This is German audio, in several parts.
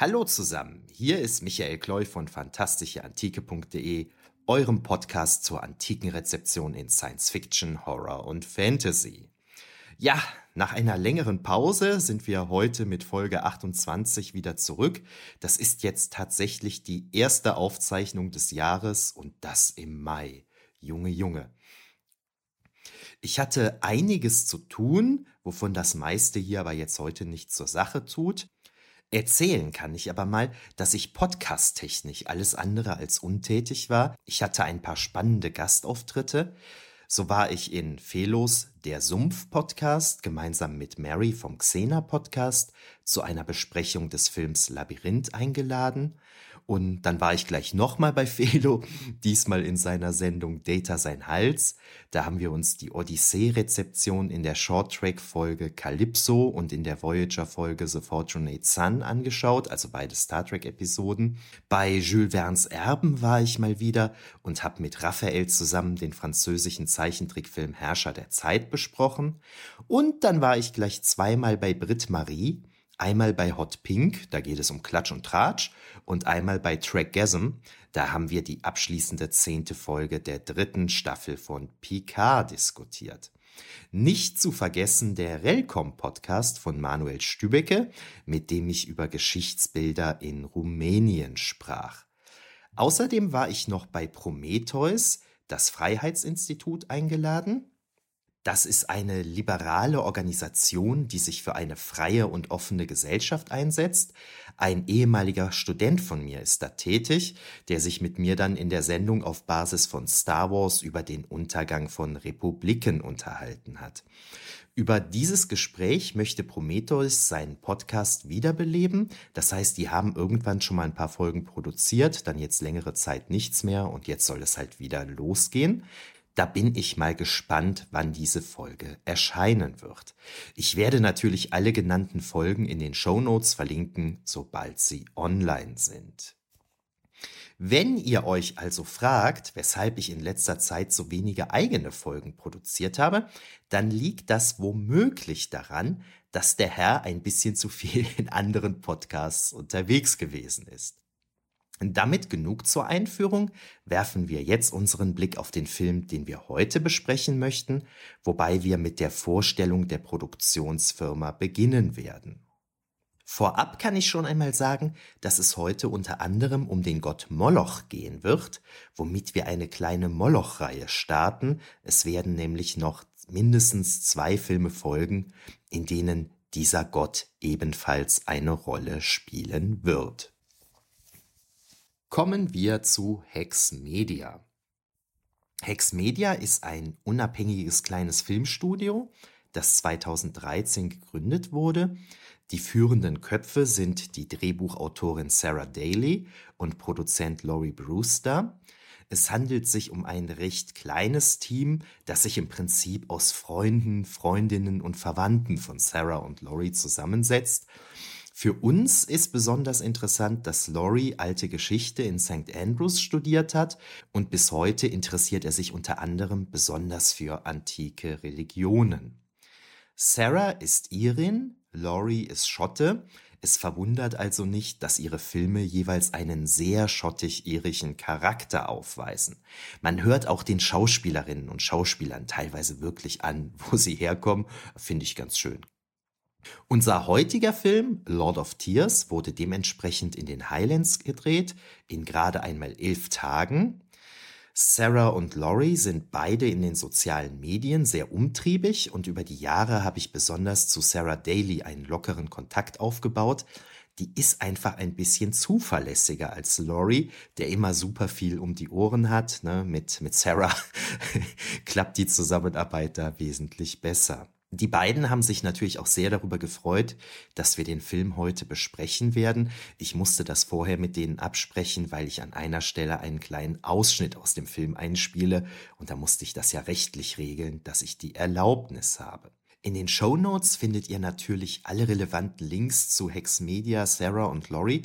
Hallo zusammen, hier ist Michael Kloy von fantastischeantike.de, eurem Podcast zur antiken Rezeption in Science Fiction, Horror und Fantasy. Ja, nach einer längeren Pause sind wir heute mit Folge 28 wieder zurück. Das ist jetzt tatsächlich die erste Aufzeichnung des Jahres und das im Mai. Junge, Junge. Ich hatte einiges zu tun, wovon das meiste hier aber jetzt heute nicht zur Sache tut. Erzählen kann ich aber mal, dass ich podcast-technisch alles andere als untätig war. Ich hatte ein paar spannende Gastauftritte. So war ich in Felos Der Sumpf Podcast gemeinsam mit Mary vom Xena Podcast zu einer Besprechung des Films Labyrinth eingeladen. Und dann war ich gleich nochmal bei Felo, diesmal in seiner Sendung Data sein Hals. Da haben wir uns die Odyssee-Rezeption in der Short-Track-Folge Calypso und in der Voyager-Folge The Fortunate Sun angeschaut, also beide Star Trek-Episoden. Bei Jules Verne's Erben war ich mal wieder und habe mit Raphael zusammen den französischen Zeichentrickfilm Herrscher der Zeit besprochen. Und dann war ich gleich zweimal bei Brit Marie Einmal bei Hot Pink, da geht es um Klatsch und Tratsch, und einmal bei Trackgasm, da haben wir die abschließende zehnte Folge der dritten Staffel von Picard diskutiert. Nicht zu vergessen der Relcom-Podcast von Manuel Stübecke, mit dem ich über Geschichtsbilder in Rumänien sprach. Außerdem war ich noch bei Prometheus, das Freiheitsinstitut, eingeladen das ist eine liberale Organisation, die sich für eine freie und offene Gesellschaft einsetzt. Ein ehemaliger Student von mir ist da tätig, der sich mit mir dann in der Sendung auf Basis von Star Wars über den Untergang von Republiken unterhalten hat. Über dieses Gespräch möchte Prometheus seinen Podcast wiederbeleben. Das heißt, die haben irgendwann schon mal ein paar Folgen produziert, dann jetzt längere Zeit nichts mehr und jetzt soll es halt wieder losgehen. Da bin ich mal gespannt, wann diese Folge erscheinen wird. Ich werde natürlich alle genannten Folgen in den Show Notes verlinken, sobald sie online sind. Wenn ihr euch also fragt, weshalb ich in letzter Zeit so wenige eigene Folgen produziert habe, dann liegt das womöglich daran, dass der Herr ein bisschen zu viel in anderen Podcasts unterwegs gewesen ist. Damit genug zur Einführung, werfen wir jetzt unseren Blick auf den Film, den wir heute besprechen möchten, wobei wir mit der Vorstellung der Produktionsfirma beginnen werden. Vorab kann ich schon einmal sagen, dass es heute unter anderem um den Gott Moloch gehen wird, womit wir eine kleine Moloch-Reihe starten. Es werden nämlich noch mindestens zwei Filme folgen, in denen dieser Gott ebenfalls eine Rolle spielen wird. Kommen wir zu Hex Media. Hex Media ist ein unabhängiges kleines Filmstudio, das 2013 gegründet wurde. Die führenden Köpfe sind die Drehbuchautorin Sarah Daly und Produzent Laurie Brewster. Es handelt sich um ein recht kleines Team, das sich im Prinzip aus Freunden, Freundinnen und Verwandten von Sarah und Laurie zusammensetzt für uns ist besonders interessant, dass Laurie alte Geschichte in St. Andrews studiert hat und bis heute interessiert er sich unter anderem besonders für antike Religionen. Sarah ist Irin, Laurie ist Schotte. Es verwundert also nicht, dass ihre Filme jeweils einen sehr schottisch-irischen Charakter aufweisen. Man hört auch den Schauspielerinnen und Schauspielern teilweise wirklich an, wo sie herkommen, finde ich ganz schön. Unser heutiger Film Lord of Tears wurde dementsprechend in den Highlands gedreht, in gerade einmal elf Tagen. Sarah und Laurie sind beide in den sozialen Medien sehr umtriebig und über die Jahre habe ich besonders zu Sarah Daly einen lockeren Kontakt aufgebaut, die ist einfach ein bisschen zuverlässiger als Laurie, der immer super viel um die Ohren hat. Ne? Mit, mit Sarah klappt die Zusammenarbeit da wesentlich besser. Die beiden haben sich natürlich auch sehr darüber gefreut, dass wir den Film heute besprechen werden. Ich musste das vorher mit denen absprechen, weil ich an einer Stelle einen kleinen Ausschnitt aus dem Film einspiele und da musste ich das ja rechtlich regeln, dass ich die Erlaubnis habe. In den Show Notes findet ihr natürlich alle relevanten Links zu Hex Media, Sarah und Lori.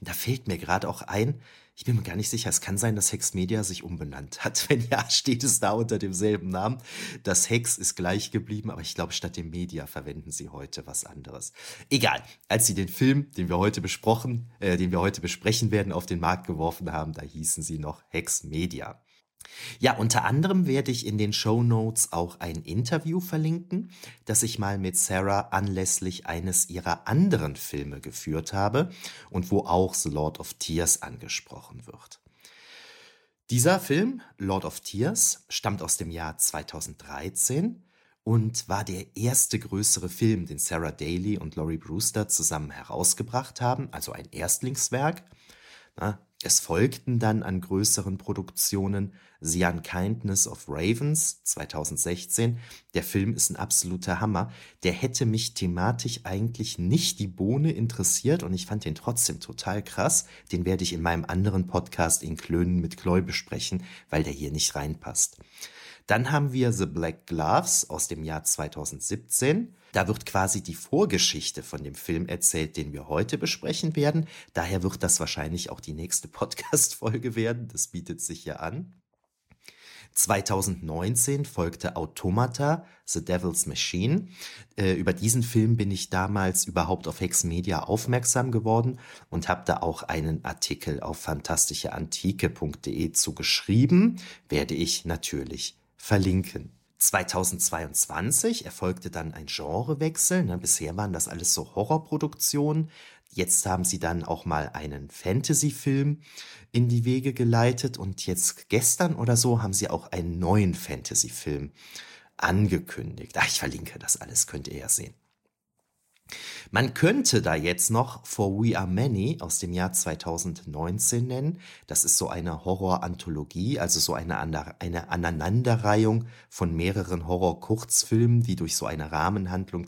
Da fällt mir gerade auch ein, ich bin mir gar nicht sicher, es kann sein, dass Hex Media sich umbenannt hat. Wenn ja, steht es da unter demselben Namen. Das Hex ist gleich geblieben, aber ich glaube, statt dem Media verwenden sie heute was anderes. Egal, als sie den Film, den wir heute besprochen, äh, den wir heute besprechen werden, auf den Markt geworfen haben, da hießen sie noch Hex Media. Ja, unter anderem werde ich in den Show Notes auch ein Interview verlinken, das ich mal mit Sarah anlässlich eines ihrer anderen Filme geführt habe und wo auch The Lord of Tears angesprochen wird. Dieser Film, Lord of Tears, stammt aus dem Jahr 2013 und war der erste größere Film, den Sarah Daly und Laurie Brewster zusammen herausgebracht haben, also ein Erstlingswerk. Es folgten dann an größeren Produktionen The Unkindness of Ravens 2016. Der Film ist ein absoluter Hammer. Der hätte mich thematisch eigentlich nicht die Bohne interessiert und ich fand den trotzdem total krass. Den werde ich in meinem anderen Podcast in Klönen mit Chloe besprechen, weil der hier nicht reinpasst. Dann haben wir The Black Gloves aus dem Jahr 2017. Da wird quasi die Vorgeschichte von dem Film erzählt, den wir heute besprechen werden. Daher wird das wahrscheinlich auch die nächste Podcast-Folge werden. Das bietet sich ja an. 2019 folgte Automata, The Devil's Machine. Äh, über diesen Film bin ich damals überhaupt auf Hex Media aufmerksam geworden und habe da auch einen Artikel auf fantastischeantike.de zugeschrieben. Werde ich natürlich verlinken. 2022 erfolgte dann ein Genrewechsel. Ne? Bisher waren das alles so Horrorproduktionen. Jetzt haben sie dann auch mal einen Fantasy-Film in die Wege geleitet und jetzt gestern oder so haben sie auch einen neuen Fantasy-Film angekündigt. Ach, ich verlinke das alles, könnt ihr ja sehen. Man könnte da jetzt noch For We Are Many aus dem Jahr 2019 nennen. Das ist so eine Horror-Anthologie, also so eine, eine Aneinanderreihung von mehreren Horror-Kurzfilmen, die durch so eine Rahmenhandlung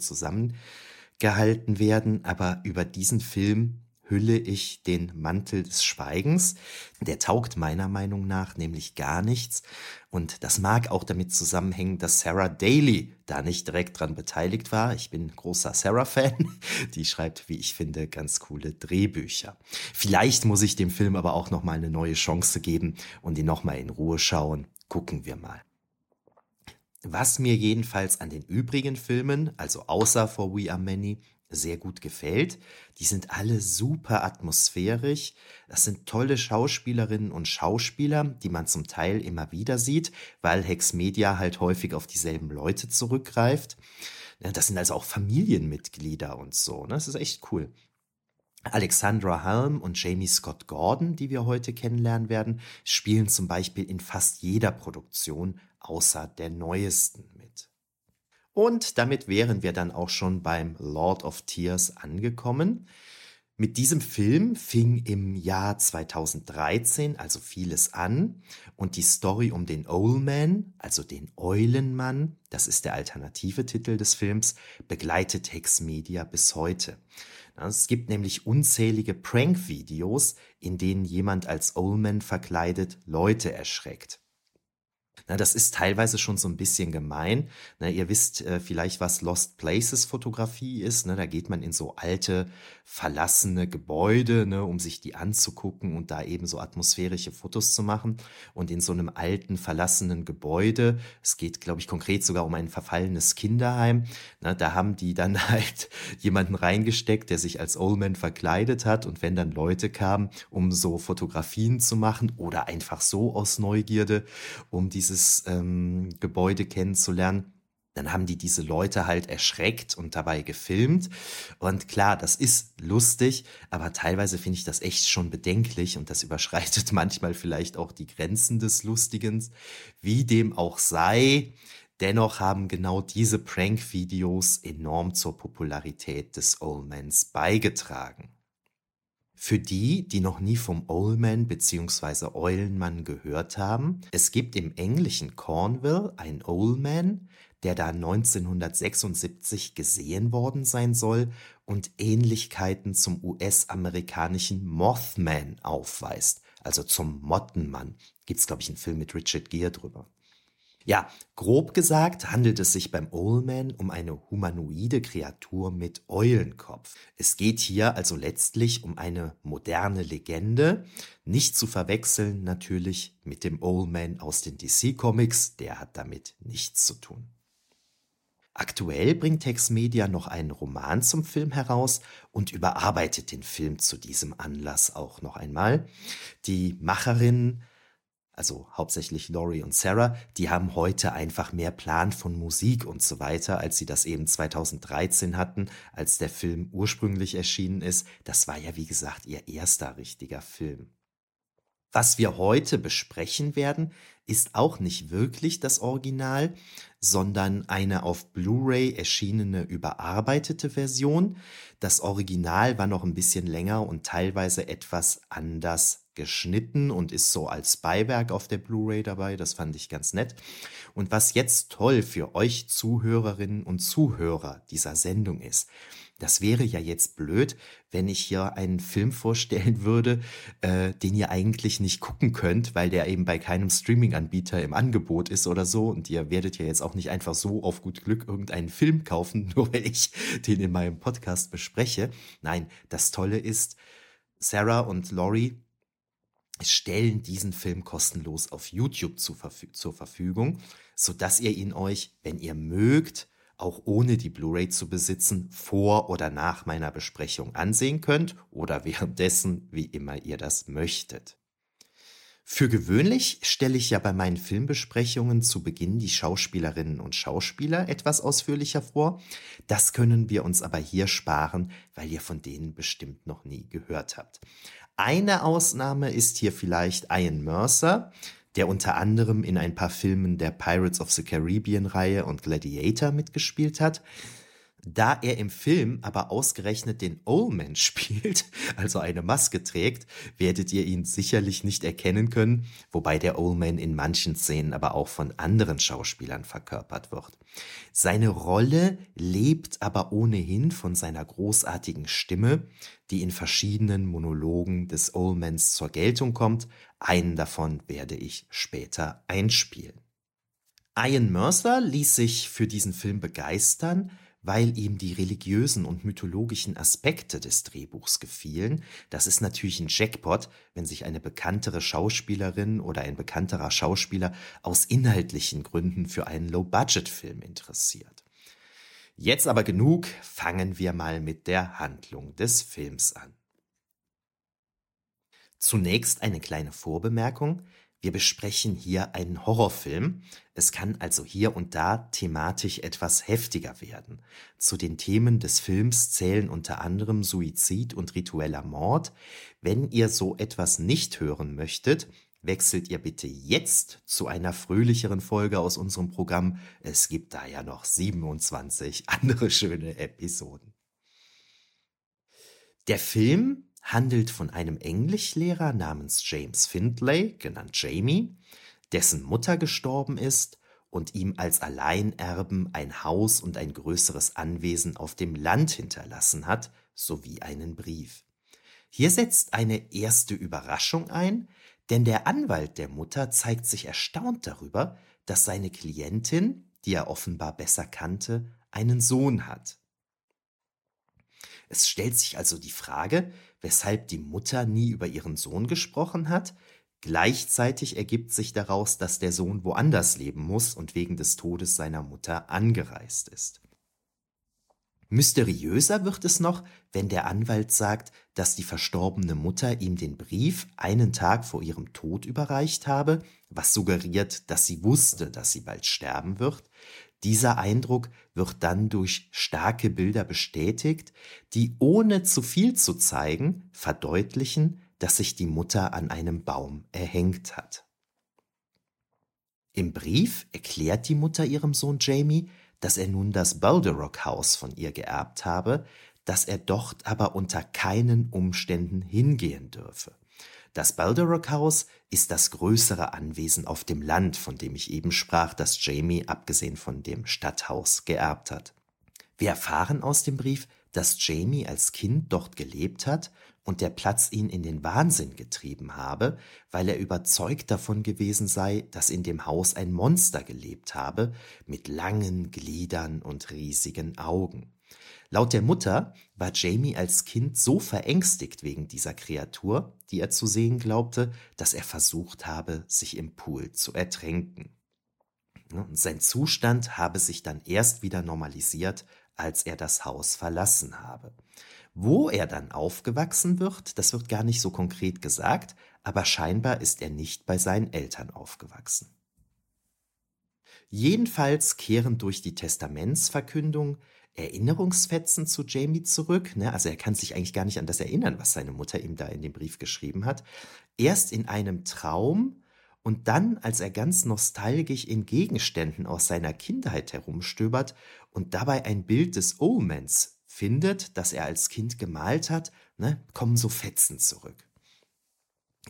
zusammengehalten werden. Aber über diesen Film hülle ich den Mantel des Schweigens. Der taugt meiner Meinung nach nämlich gar nichts. Und das mag auch damit zusammenhängen, dass Sarah Daly da nicht direkt dran beteiligt war. Ich bin großer Sarah-Fan. Die schreibt, wie ich finde, ganz coole Drehbücher. Vielleicht muss ich dem Film aber auch nochmal eine neue Chance geben und ihn nochmal in Ruhe schauen. Gucken wir mal. Was mir jedenfalls an den übrigen Filmen, also außer For We Are Many, sehr gut gefällt. Die sind alle super atmosphärisch. Das sind tolle Schauspielerinnen und Schauspieler, die man zum Teil immer wieder sieht, weil Hex Media halt häufig auf dieselben Leute zurückgreift. Das sind also auch Familienmitglieder und so. Ne? Das ist echt cool. Alexandra Halm und Jamie Scott Gordon, die wir heute kennenlernen werden, spielen zum Beispiel in fast jeder Produktion außer der neuesten mit. Und damit wären wir dann auch schon beim Lord of Tears angekommen. Mit diesem Film fing im Jahr 2013 also vieles an und die Story um den Owlman, also den Eulenmann, das ist der alternative Titel des Films, begleitet Hex Media bis heute. Es gibt nämlich unzählige Prank-Videos, in denen jemand als Owlman verkleidet Leute erschreckt. Na, das ist teilweise schon so ein bisschen gemein. Na, ihr wisst äh, vielleicht, was Lost Places Fotografie ist. Ne? Da geht man in so alte, verlassene Gebäude, ne, um sich die anzugucken und da eben so atmosphärische Fotos zu machen. Und in so einem alten, verlassenen Gebäude, es geht, glaube ich, konkret sogar um ein verfallenes Kinderheim, ne, da haben die dann halt jemanden reingesteckt, der sich als Oldman verkleidet hat. Und wenn dann Leute kamen, um so Fotografien zu machen oder einfach so aus Neugierde, um dieses dieses ähm, Gebäude kennenzulernen. Dann haben die diese Leute halt erschreckt und dabei gefilmt. Und klar, das ist lustig, aber teilweise finde ich das echt schon bedenklich und das überschreitet manchmal vielleicht auch die Grenzen des Lustigens. Wie dem auch sei, dennoch haben genau diese Prank-Videos enorm zur Popularität des Oldmans beigetragen. Für die, die noch nie vom Oldman bzw. Eulenmann gehört haben, es gibt im englischen Cornwall einen Oldman, der da 1976 gesehen worden sein soll und Ähnlichkeiten zum US-amerikanischen Mothman aufweist, also zum Mottenmann. Gibt es, glaube ich, einen Film mit Richard Gere drüber. Ja, grob gesagt handelt es sich beim Oldman um eine humanoide Kreatur mit Eulenkopf. Es geht hier also letztlich um eine moderne Legende, nicht zu verwechseln natürlich mit dem Oldman aus den DC Comics, der hat damit nichts zu tun. Aktuell bringt Tex Media noch einen Roman zum Film heraus und überarbeitet den Film zu diesem Anlass auch noch einmal. Die Macherinnen also hauptsächlich Laurie und Sarah, die haben heute einfach mehr Plan von Musik und so weiter, als sie das eben 2013 hatten, als der Film ursprünglich erschienen ist. Das war ja, wie gesagt, ihr erster richtiger Film. Was wir heute besprechen werden, ist auch nicht wirklich das Original, sondern eine auf Blu-ray erschienene überarbeitete Version. Das Original war noch ein bisschen länger und teilweise etwas anders geschnitten und ist so als Beiwerk auf der Blu-ray dabei. Das fand ich ganz nett. Und was jetzt toll für euch Zuhörerinnen und Zuhörer dieser Sendung ist, das wäre ja jetzt blöd, wenn ich hier einen Film vorstellen würde, äh, den ihr eigentlich nicht gucken könnt, weil der eben bei keinem Streaming-Anbieter im Angebot ist oder so. Und ihr werdet ja jetzt auch nicht einfach so auf gut Glück irgendeinen Film kaufen, nur weil ich den in meinem Podcast bespreche. Nein, das Tolle ist, Sarah und Laurie stellen diesen Film kostenlos auf YouTube zur Verfügung, sodass ihr ihn euch, wenn ihr mögt, auch ohne die Blu-ray zu besitzen, vor oder nach meiner Besprechung ansehen könnt oder währenddessen, wie immer ihr das möchtet. Für gewöhnlich stelle ich ja bei meinen Filmbesprechungen zu Beginn die Schauspielerinnen und Schauspieler etwas ausführlicher vor. Das können wir uns aber hier sparen, weil ihr von denen bestimmt noch nie gehört habt. Eine Ausnahme ist hier vielleicht Ian Mercer, der unter anderem in ein paar Filmen der Pirates of the Caribbean Reihe und Gladiator mitgespielt hat. Da er im Film aber ausgerechnet den Oldman spielt, also eine Maske trägt, werdet ihr ihn sicherlich nicht erkennen können, wobei der Oldman in manchen Szenen aber auch von anderen Schauspielern verkörpert wird. Seine Rolle lebt aber ohnehin von seiner großartigen Stimme, die in verschiedenen Monologen des Oldmans zur Geltung kommt. Einen davon werde ich später einspielen. Ian Mercer ließ sich für diesen Film begeistern, weil ihm die religiösen und mythologischen Aspekte des Drehbuchs gefielen. Das ist natürlich ein Jackpot, wenn sich eine bekanntere Schauspielerin oder ein bekannterer Schauspieler aus inhaltlichen Gründen für einen Low-Budget-Film interessiert. Jetzt aber genug, fangen wir mal mit der Handlung des Films an. Zunächst eine kleine Vorbemerkung. Wir besprechen hier einen Horrorfilm. Es kann also hier und da thematisch etwas heftiger werden. Zu den Themen des Films zählen unter anderem Suizid und ritueller Mord. Wenn ihr so etwas nicht hören möchtet, wechselt ihr bitte jetzt zu einer fröhlicheren Folge aus unserem Programm. Es gibt da ja noch 27 andere schöne Episoden. Der Film handelt von einem Englischlehrer namens James Findlay, genannt Jamie, dessen Mutter gestorben ist und ihm als Alleinerben ein Haus und ein größeres Anwesen auf dem Land hinterlassen hat, sowie einen Brief. Hier setzt eine erste Überraschung ein, denn der Anwalt der Mutter zeigt sich erstaunt darüber, dass seine Klientin, die er offenbar besser kannte, einen Sohn hat. Es stellt sich also die Frage, weshalb die Mutter nie über ihren Sohn gesprochen hat. Gleichzeitig ergibt sich daraus, dass der Sohn woanders leben muss und wegen des Todes seiner Mutter angereist ist. Mysteriöser wird es noch, wenn der Anwalt sagt, dass die verstorbene Mutter ihm den Brief einen Tag vor ihrem Tod überreicht habe, was suggeriert, dass sie wusste, dass sie bald sterben wird, dieser Eindruck wird dann durch starke Bilder bestätigt, die ohne zu viel zu zeigen verdeutlichen, dass sich die Mutter an einem Baum erhängt hat. Im Brief erklärt die Mutter ihrem Sohn Jamie, dass er nun das Balderock Haus von ihr geerbt habe, dass er dort aber unter keinen Umständen hingehen dürfe. Das Balderock Haus ist das größere Anwesen auf dem Land, von dem ich eben sprach, das Jamie abgesehen von dem Stadthaus geerbt hat. Wir erfahren aus dem Brief, dass Jamie als Kind dort gelebt hat und der Platz ihn in den Wahnsinn getrieben habe, weil er überzeugt davon gewesen sei, dass in dem Haus ein Monster gelebt habe, mit langen Gliedern und riesigen Augen. Laut der Mutter war Jamie als Kind so verängstigt wegen dieser Kreatur, die er zu sehen glaubte, dass er versucht habe, sich im Pool zu ertränken. sein Zustand habe sich dann erst wieder normalisiert, als er das Haus verlassen habe. Wo er dann aufgewachsen wird, das wird gar nicht so konkret gesagt, aber scheinbar ist er nicht bei seinen Eltern aufgewachsen. Jedenfalls kehren durch die Testamentsverkündung Erinnerungsfetzen zu Jamie zurück. Ne? Also er kann sich eigentlich gar nicht an das erinnern, was seine Mutter ihm da in dem Brief geschrieben hat. Erst in einem Traum und dann, als er ganz nostalgisch in Gegenständen aus seiner Kindheit herumstöbert und dabei ein Bild des Omens findet, das er als Kind gemalt hat, ne, kommen so Fetzen zurück.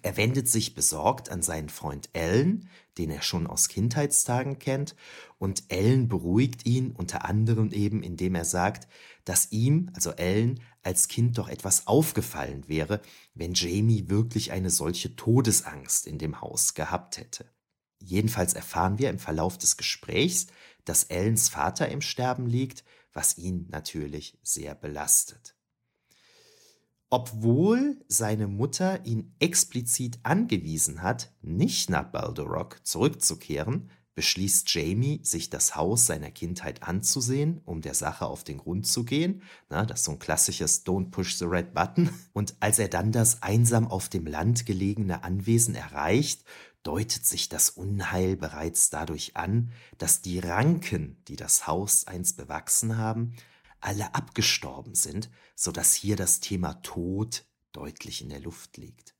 Er wendet sich besorgt an seinen Freund Ellen, den er schon aus Kindheitstagen kennt, und Ellen beruhigt ihn unter anderem eben, indem er sagt, dass ihm, also Ellen, als Kind doch etwas aufgefallen wäre, wenn Jamie wirklich eine solche Todesangst in dem Haus gehabt hätte. Jedenfalls erfahren wir im Verlauf des Gesprächs, dass Ellens Vater im Sterben liegt, was ihn natürlich sehr belastet. Obwohl seine Mutter ihn explizit angewiesen hat, nicht nach Balderock zurückzukehren, beschließt Jamie, sich das Haus seiner Kindheit anzusehen, um der Sache auf den Grund zu gehen. Na, das ist so ein klassisches Don't push the red button. Und als er dann das einsam auf dem Land gelegene Anwesen erreicht, deutet sich das Unheil bereits dadurch an, dass die Ranken, die das Haus einst bewachsen haben, alle abgestorben sind, so dass hier das Thema Tod deutlich in der Luft liegt.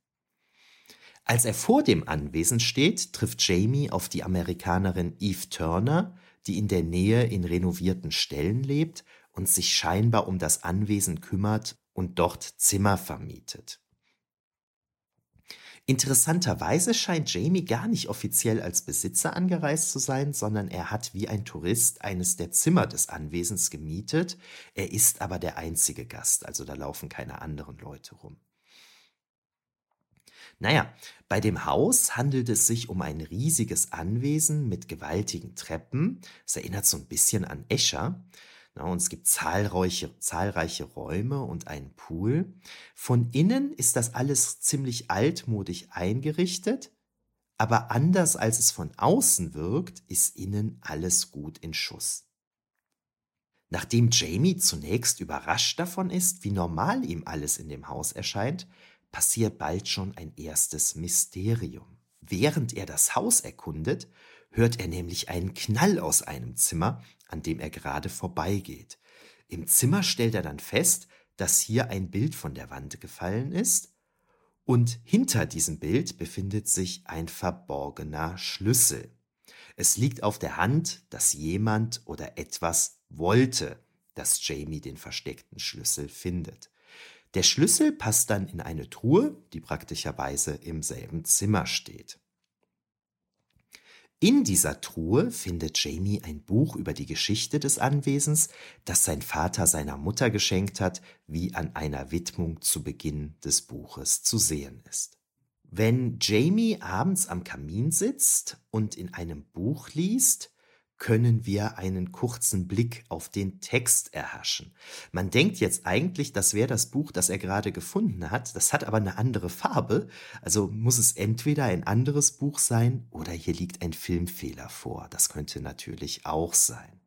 Als er vor dem Anwesen steht, trifft Jamie auf die Amerikanerin Eve Turner, die in der Nähe in renovierten Ställen lebt und sich scheinbar um das Anwesen kümmert und dort Zimmer vermietet. Interessanterweise scheint Jamie gar nicht offiziell als Besitzer angereist zu sein, sondern er hat wie ein Tourist eines der Zimmer des Anwesens gemietet. Er ist aber der einzige Gast, also da laufen keine anderen Leute rum. Naja, bei dem Haus handelt es sich um ein riesiges Anwesen mit gewaltigen Treppen. Es erinnert so ein bisschen an Escher. Und es gibt zahlreiche, zahlreiche Räume und einen Pool. Von innen ist das alles ziemlich altmodisch eingerichtet, aber anders als es von außen wirkt, ist innen alles gut in Schuss. Nachdem Jamie zunächst überrascht davon ist, wie normal ihm alles in dem Haus erscheint, passiert bald schon ein erstes Mysterium. Während er das Haus erkundet, hört er nämlich einen Knall aus einem Zimmer, an dem er gerade vorbeigeht. Im Zimmer stellt er dann fest, dass hier ein Bild von der Wand gefallen ist, und hinter diesem Bild befindet sich ein verborgener Schlüssel. Es liegt auf der Hand, dass jemand oder etwas wollte, dass Jamie den versteckten Schlüssel findet. Der Schlüssel passt dann in eine Truhe, die praktischerweise im selben Zimmer steht. In dieser Truhe findet Jamie ein Buch über die Geschichte des Anwesens, das sein Vater seiner Mutter geschenkt hat, wie an einer Widmung zu Beginn des Buches zu sehen ist. Wenn Jamie abends am Kamin sitzt und in einem Buch liest, können wir einen kurzen Blick auf den Text erhaschen. Man denkt jetzt eigentlich, das wäre das Buch, das er gerade gefunden hat. Das hat aber eine andere Farbe. Also muss es entweder ein anderes Buch sein oder hier liegt ein Filmfehler vor. Das könnte natürlich auch sein.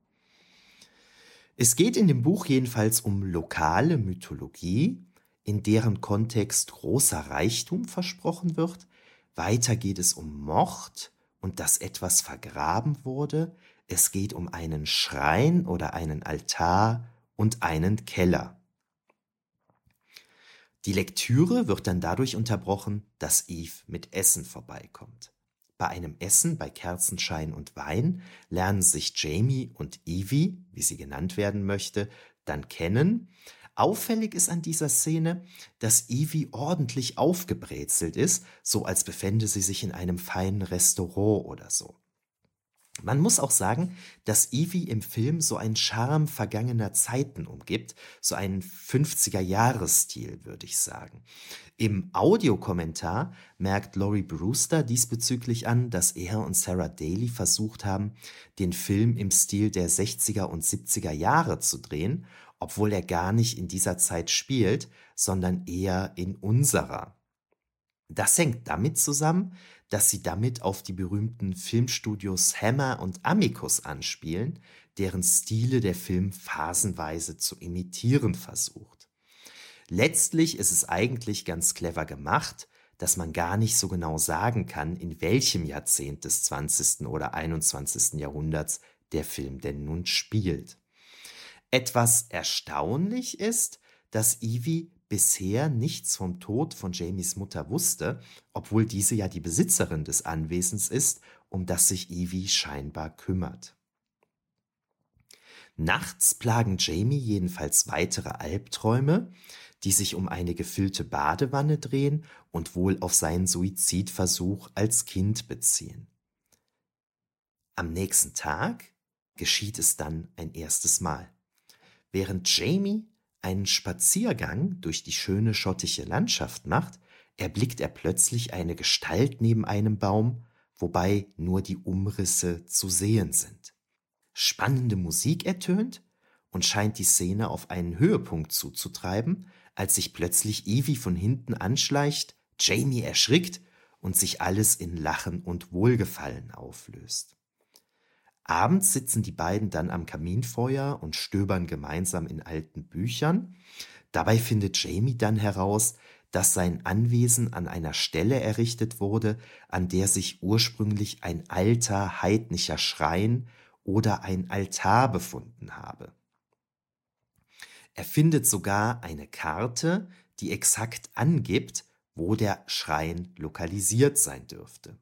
Es geht in dem Buch jedenfalls um lokale Mythologie, in deren Kontext großer Reichtum versprochen wird. Weiter geht es um Mord und dass etwas vergraben wurde, es geht um einen Schrein oder einen Altar und einen Keller. Die Lektüre wird dann dadurch unterbrochen, dass Eve mit Essen vorbeikommt. Bei einem Essen bei Kerzenschein und Wein lernen sich Jamie und Evie, wie sie genannt werden möchte, dann kennen. Auffällig ist an dieser Szene, dass Evie ordentlich aufgebrezelt ist, so als befände sie sich in einem feinen Restaurant oder so. Man muss auch sagen, dass Evie im Film so einen Charme vergangener Zeiten umgibt, so einen 50er-Jahres-Stil, würde ich sagen. Im Audiokommentar merkt Laurie Brewster diesbezüglich an, dass er und Sarah Daly versucht haben, den Film im Stil der 60er und 70er Jahre zu drehen, obwohl er gar nicht in dieser Zeit spielt, sondern eher in unserer. Das hängt damit zusammen, dass sie damit auf die berühmten Filmstudios Hammer und Amicus anspielen, deren Stile der Film phasenweise zu imitieren versucht. Letztlich ist es eigentlich ganz clever gemacht, dass man gar nicht so genau sagen kann, in welchem Jahrzehnt des 20. oder 21. Jahrhunderts der Film denn nun spielt. Etwas erstaunlich ist, dass Evie bisher nichts vom Tod von Jamies Mutter wusste, obwohl diese ja die Besitzerin des Anwesens ist, um das sich Evie scheinbar kümmert. Nachts plagen Jamie jedenfalls weitere Albträume, die sich um eine gefüllte Badewanne drehen und wohl auf seinen Suizidversuch als Kind beziehen. Am nächsten Tag geschieht es dann ein erstes Mal. Während Jamie einen Spaziergang durch die schöne schottische Landschaft macht, erblickt er plötzlich eine Gestalt neben einem Baum, wobei nur die Umrisse zu sehen sind. Spannende Musik ertönt und scheint die Szene auf einen Höhepunkt zuzutreiben, als sich plötzlich Evie von hinten anschleicht, Jamie erschrickt und sich alles in Lachen und Wohlgefallen auflöst. Abends sitzen die beiden dann am Kaminfeuer und stöbern gemeinsam in alten Büchern. Dabei findet Jamie dann heraus, dass sein Anwesen an einer Stelle errichtet wurde, an der sich ursprünglich ein alter heidnischer Schrein oder ein Altar befunden habe. Er findet sogar eine Karte, die exakt angibt, wo der Schrein lokalisiert sein dürfte.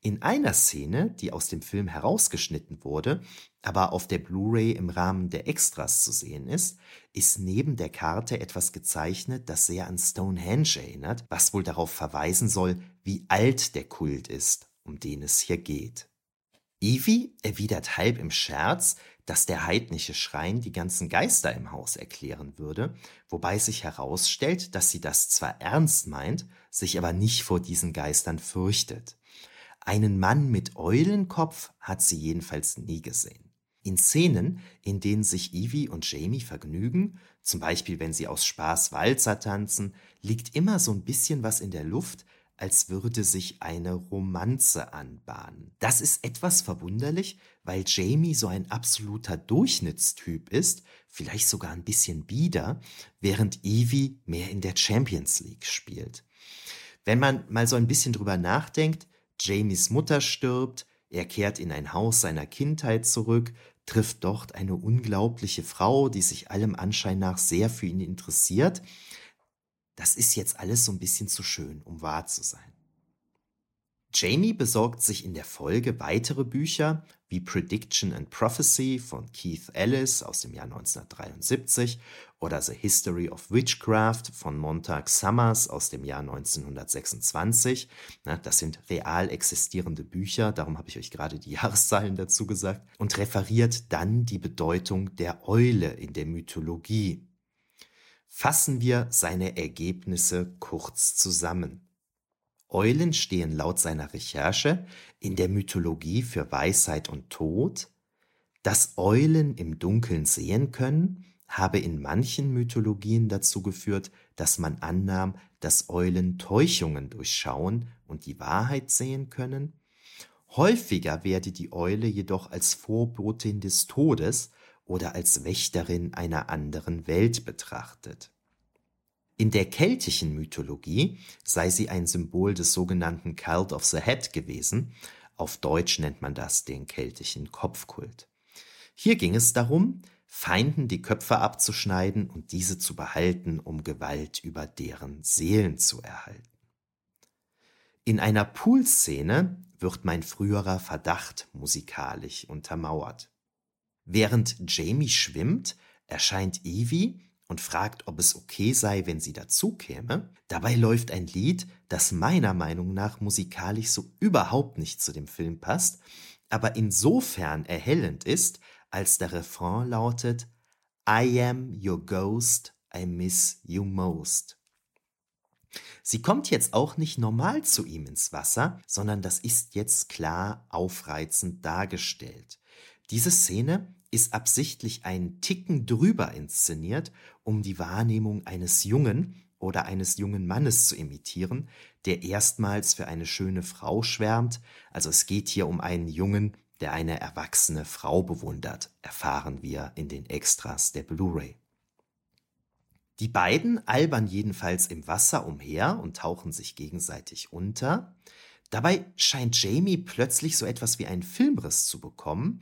In einer Szene, die aus dem Film herausgeschnitten wurde, aber auf der Blu-ray im Rahmen der Extras zu sehen ist, ist neben der Karte etwas gezeichnet, das sehr an Stonehenge erinnert, was wohl darauf verweisen soll, wie alt der Kult ist, um den es hier geht. Evie erwidert halb im Scherz, dass der heidnische Schrein die ganzen Geister im Haus erklären würde, wobei sich herausstellt, dass sie das zwar ernst meint, sich aber nicht vor diesen Geistern fürchtet. Einen Mann mit Eulenkopf hat sie jedenfalls nie gesehen. In Szenen, in denen sich Evie und Jamie vergnügen, zum Beispiel wenn sie aus Spaß Walzer tanzen, liegt immer so ein bisschen was in der Luft, als würde sich eine Romanze anbahnen. Das ist etwas verwunderlich, weil Jamie so ein absoluter Durchschnittstyp ist, vielleicht sogar ein bisschen bieder, während Evie mehr in der Champions League spielt. Wenn man mal so ein bisschen drüber nachdenkt, Jamies Mutter stirbt, er kehrt in ein Haus seiner Kindheit zurück, trifft dort eine unglaubliche Frau, die sich allem Anschein nach sehr für ihn interessiert. Das ist jetzt alles so ein bisschen zu schön, um wahr zu sein. Jamie besorgt sich in der Folge weitere Bücher wie Prediction and Prophecy von Keith Ellis aus dem Jahr 1973 oder The History of Witchcraft von Montag Summers aus dem Jahr 1926. das sind real existierende Bücher, darum habe ich euch gerade die Jahreszahlen dazu gesagt, und referiert dann die Bedeutung der Eule in der Mythologie. Fassen wir seine Ergebnisse kurz zusammen. Eulen stehen laut seiner Recherche in der Mythologie für Weisheit und Tod, dass Eulen im Dunkeln sehen können, habe in manchen Mythologien dazu geführt, dass man annahm, dass Eulen Täuschungen durchschauen und die Wahrheit sehen können. Häufiger werde die Eule jedoch als Vorbotin des Todes oder als Wächterin einer anderen Welt betrachtet. In der keltischen Mythologie sei sie ein Symbol des sogenannten Cult of the Head gewesen, auf Deutsch nennt man das den keltischen Kopfkult. Hier ging es darum, Feinden die Köpfe abzuschneiden und diese zu behalten, um Gewalt über deren Seelen zu erhalten. In einer Poolszene wird mein früherer Verdacht musikalisch untermauert. Während Jamie schwimmt, erscheint Evie und fragt, ob es okay sei, wenn sie dazukäme. Dabei läuft ein Lied, das meiner Meinung nach musikalisch so überhaupt nicht zu dem Film passt, aber insofern erhellend ist, als der Refrain lautet I am your ghost, I miss you most. Sie kommt jetzt auch nicht normal zu ihm ins Wasser, sondern das ist jetzt klar aufreizend dargestellt. Diese Szene ist absichtlich einen Ticken drüber inszeniert, um die Wahrnehmung eines Jungen oder eines jungen Mannes zu imitieren, der erstmals für eine schöne Frau schwärmt. Also es geht hier um einen Jungen, der eine erwachsene Frau bewundert, erfahren wir in den Extras der Blu-ray. Die beiden albern jedenfalls im Wasser umher und tauchen sich gegenseitig unter. Dabei scheint Jamie plötzlich so etwas wie einen Filmriss zu bekommen,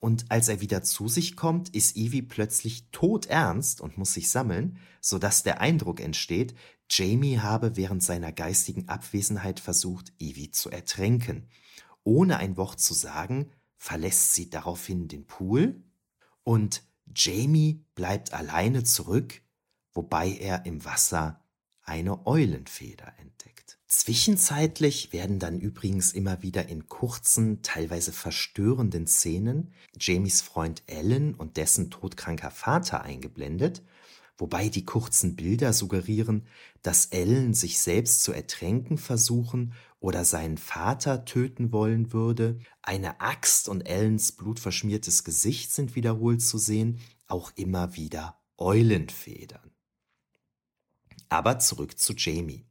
und als er wieder zu sich kommt, ist Evie plötzlich todernst und muss sich sammeln, so dass der Eindruck entsteht, Jamie habe während seiner geistigen Abwesenheit versucht, Evie zu ertränken. Ohne ein Wort zu sagen, verlässt sie daraufhin den Pool und Jamie bleibt alleine zurück wobei er im Wasser eine Eulenfeder entdeckt. Zwischenzeitlich werden dann übrigens immer wieder in kurzen, teilweise verstörenden Szenen Jamies Freund Alan und dessen todkranker Vater eingeblendet, wobei die kurzen Bilder suggerieren, dass Alan sich selbst zu ertränken versuchen oder seinen Vater töten wollen würde. Eine Axt und Allens blutverschmiertes Gesicht sind wiederholt zu sehen, auch immer wieder Eulenfedern. Aber zurück zu Jamie.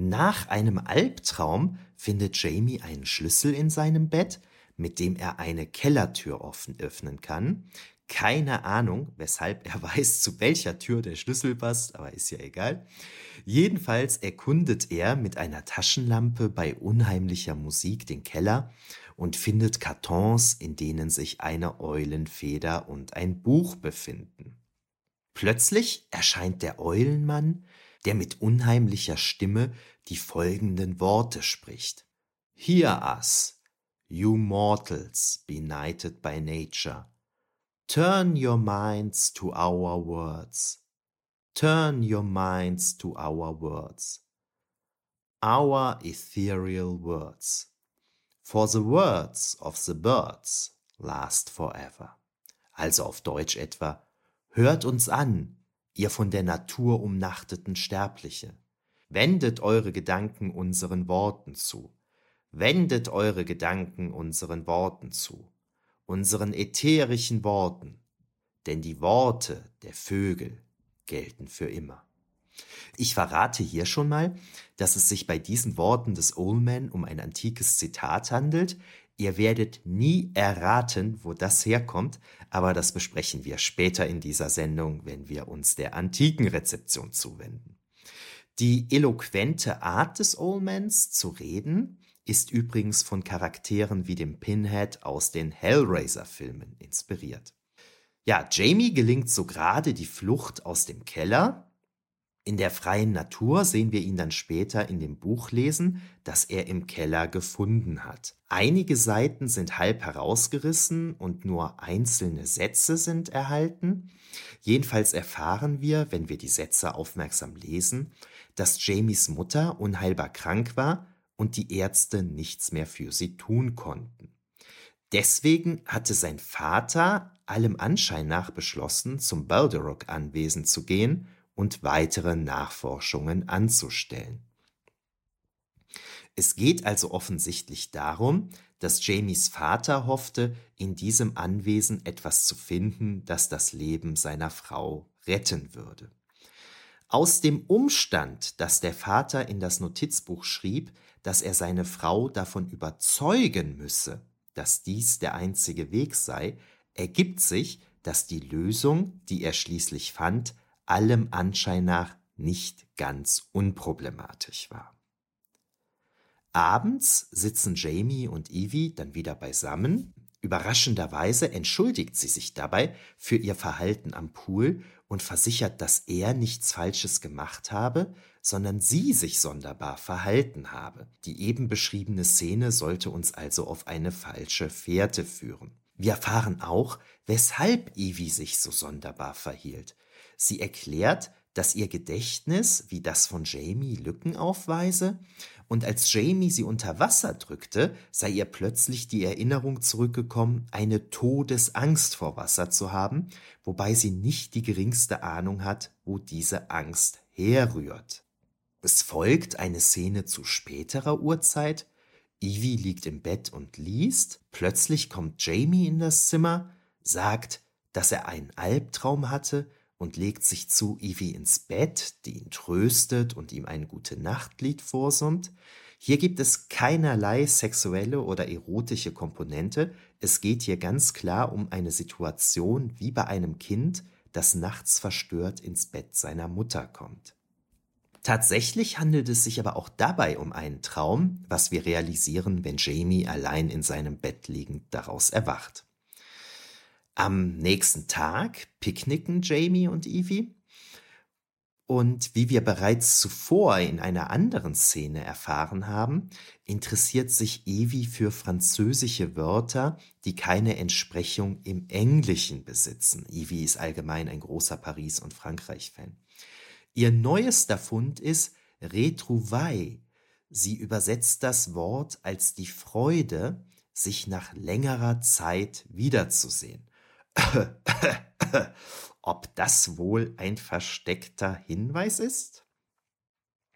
Nach einem Albtraum findet Jamie einen Schlüssel in seinem Bett, mit dem er eine Kellertür offen öffnen kann. Keine Ahnung, weshalb er weiß, zu welcher Tür der Schlüssel passt, aber ist ja egal. Jedenfalls erkundet er mit einer Taschenlampe bei unheimlicher Musik den Keller und findet Kartons, in denen sich eine Eulenfeder und ein Buch befinden. Plötzlich erscheint der Eulenmann der mit unheimlicher Stimme die folgenden Worte spricht. Hear us, you mortals benighted by nature. Turn your minds to our words. Turn your minds to our words. Our ethereal words. For the words of the birds last forever. Also auf Deutsch etwa, hört uns an, ihr von der Natur umnachteten Sterbliche. Wendet eure Gedanken unseren Worten zu. Wendet eure Gedanken unseren Worten zu, unseren ätherischen Worten, denn die Worte der Vögel gelten für immer. Ich verrate hier schon mal, dass es sich bei diesen Worten des Oldman um ein antikes Zitat handelt, Ihr werdet nie erraten, wo das herkommt, aber das besprechen wir später in dieser Sendung, wenn wir uns der antiken Rezeption zuwenden. Die eloquente Art des Oldmans zu reden ist übrigens von Charakteren wie dem Pinhead aus den Hellraiser-Filmen inspiriert. Ja, Jamie gelingt so gerade die Flucht aus dem Keller, in der freien Natur sehen wir ihn dann später in dem Buch lesen, das er im Keller gefunden hat. Einige Seiten sind halb herausgerissen und nur einzelne Sätze sind erhalten. Jedenfalls erfahren wir, wenn wir die Sätze aufmerksam lesen, dass Jamies Mutter unheilbar krank war und die Ärzte nichts mehr für sie tun konnten. Deswegen hatte sein Vater allem Anschein nach beschlossen, zum Balderock-Anwesen zu gehen und weitere Nachforschungen anzustellen. Es geht also offensichtlich darum, dass Jamies Vater hoffte, in diesem Anwesen etwas zu finden, das das Leben seiner Frau retten würde. Aus dem Umstand, dass der Vater in das Notizbuch schrieb, dass er seine Frau davon überzeugen müsse, dass dies der einzige Weg sei, ergibt sich, dass die Lösung, die er schließlich fand, allem Anschein nach nicht ganz unproblematisch war. Abends sitzen Jamie und Evie dann wieder beisammen. Überraschenderweise entschuldigt sie sich dabei für ihr Verhalten am Pool und versichert, dass er nichts Falsches gemacht habe, sondern sie sich sonderbar verhalten habe. Die eben beschriebene Szene sollte uns also auf eine falsche Fährte führen. Wir erfahren auch, weshalb Evie sich so sonderbar verhielt. Sie erklärt, dass ihr Gedächtnis, wie das von Jamie, Lücken aufweise, und als Jamie sie unter Wasser drückte, sei ihr plötzlich die Erinnerung zurückgekommen, eine Todesangst vor Wasser zu haben, wobei sie nicht die geringste Ahnung hat, wo diese Angst herrührt. Es folgt eine Szene zu späterer Uhrzeit. Ivy liegt im Bett und liest. Plötzlich kommt Jamie in das Zimmer, sagt, dass er einen Albtraum hatte und legt sich zu Ivy ins Bett, die ihn tröstet und ihm ein Gute-Nacht-Lied vorsummt. Hier gibt es keinerlei sexuelle oder erotische Komponente. Es geht hier ganz klar um eine Situation wie bei einem Kind, das nachts verstört ins Bett seiner Mutter kommt. Tatsächlich handelt es sich aber auch dabei um einen Traum, was wir realisieren, wenn Jamie allein in seinem Bett liegend daraus erwacht. Am nächsten Tag picknicken Jamie und Evie. Und wie wir bereits zuvor in einer anderen Szene erfahren haben, interessiert sich Evie für französische Wörter, die keine Entsprechung im Englischen besitzen. Evie ist allgemein ein großer Paris- und Frankreich-Fan. Ihr neuester Fund ist Retrouvaille. Sie übersetzt das Wort als die Freude, sich nach längerer Zeit wiederzusehen. Ob das wohl ein versteckter Hinweis ist?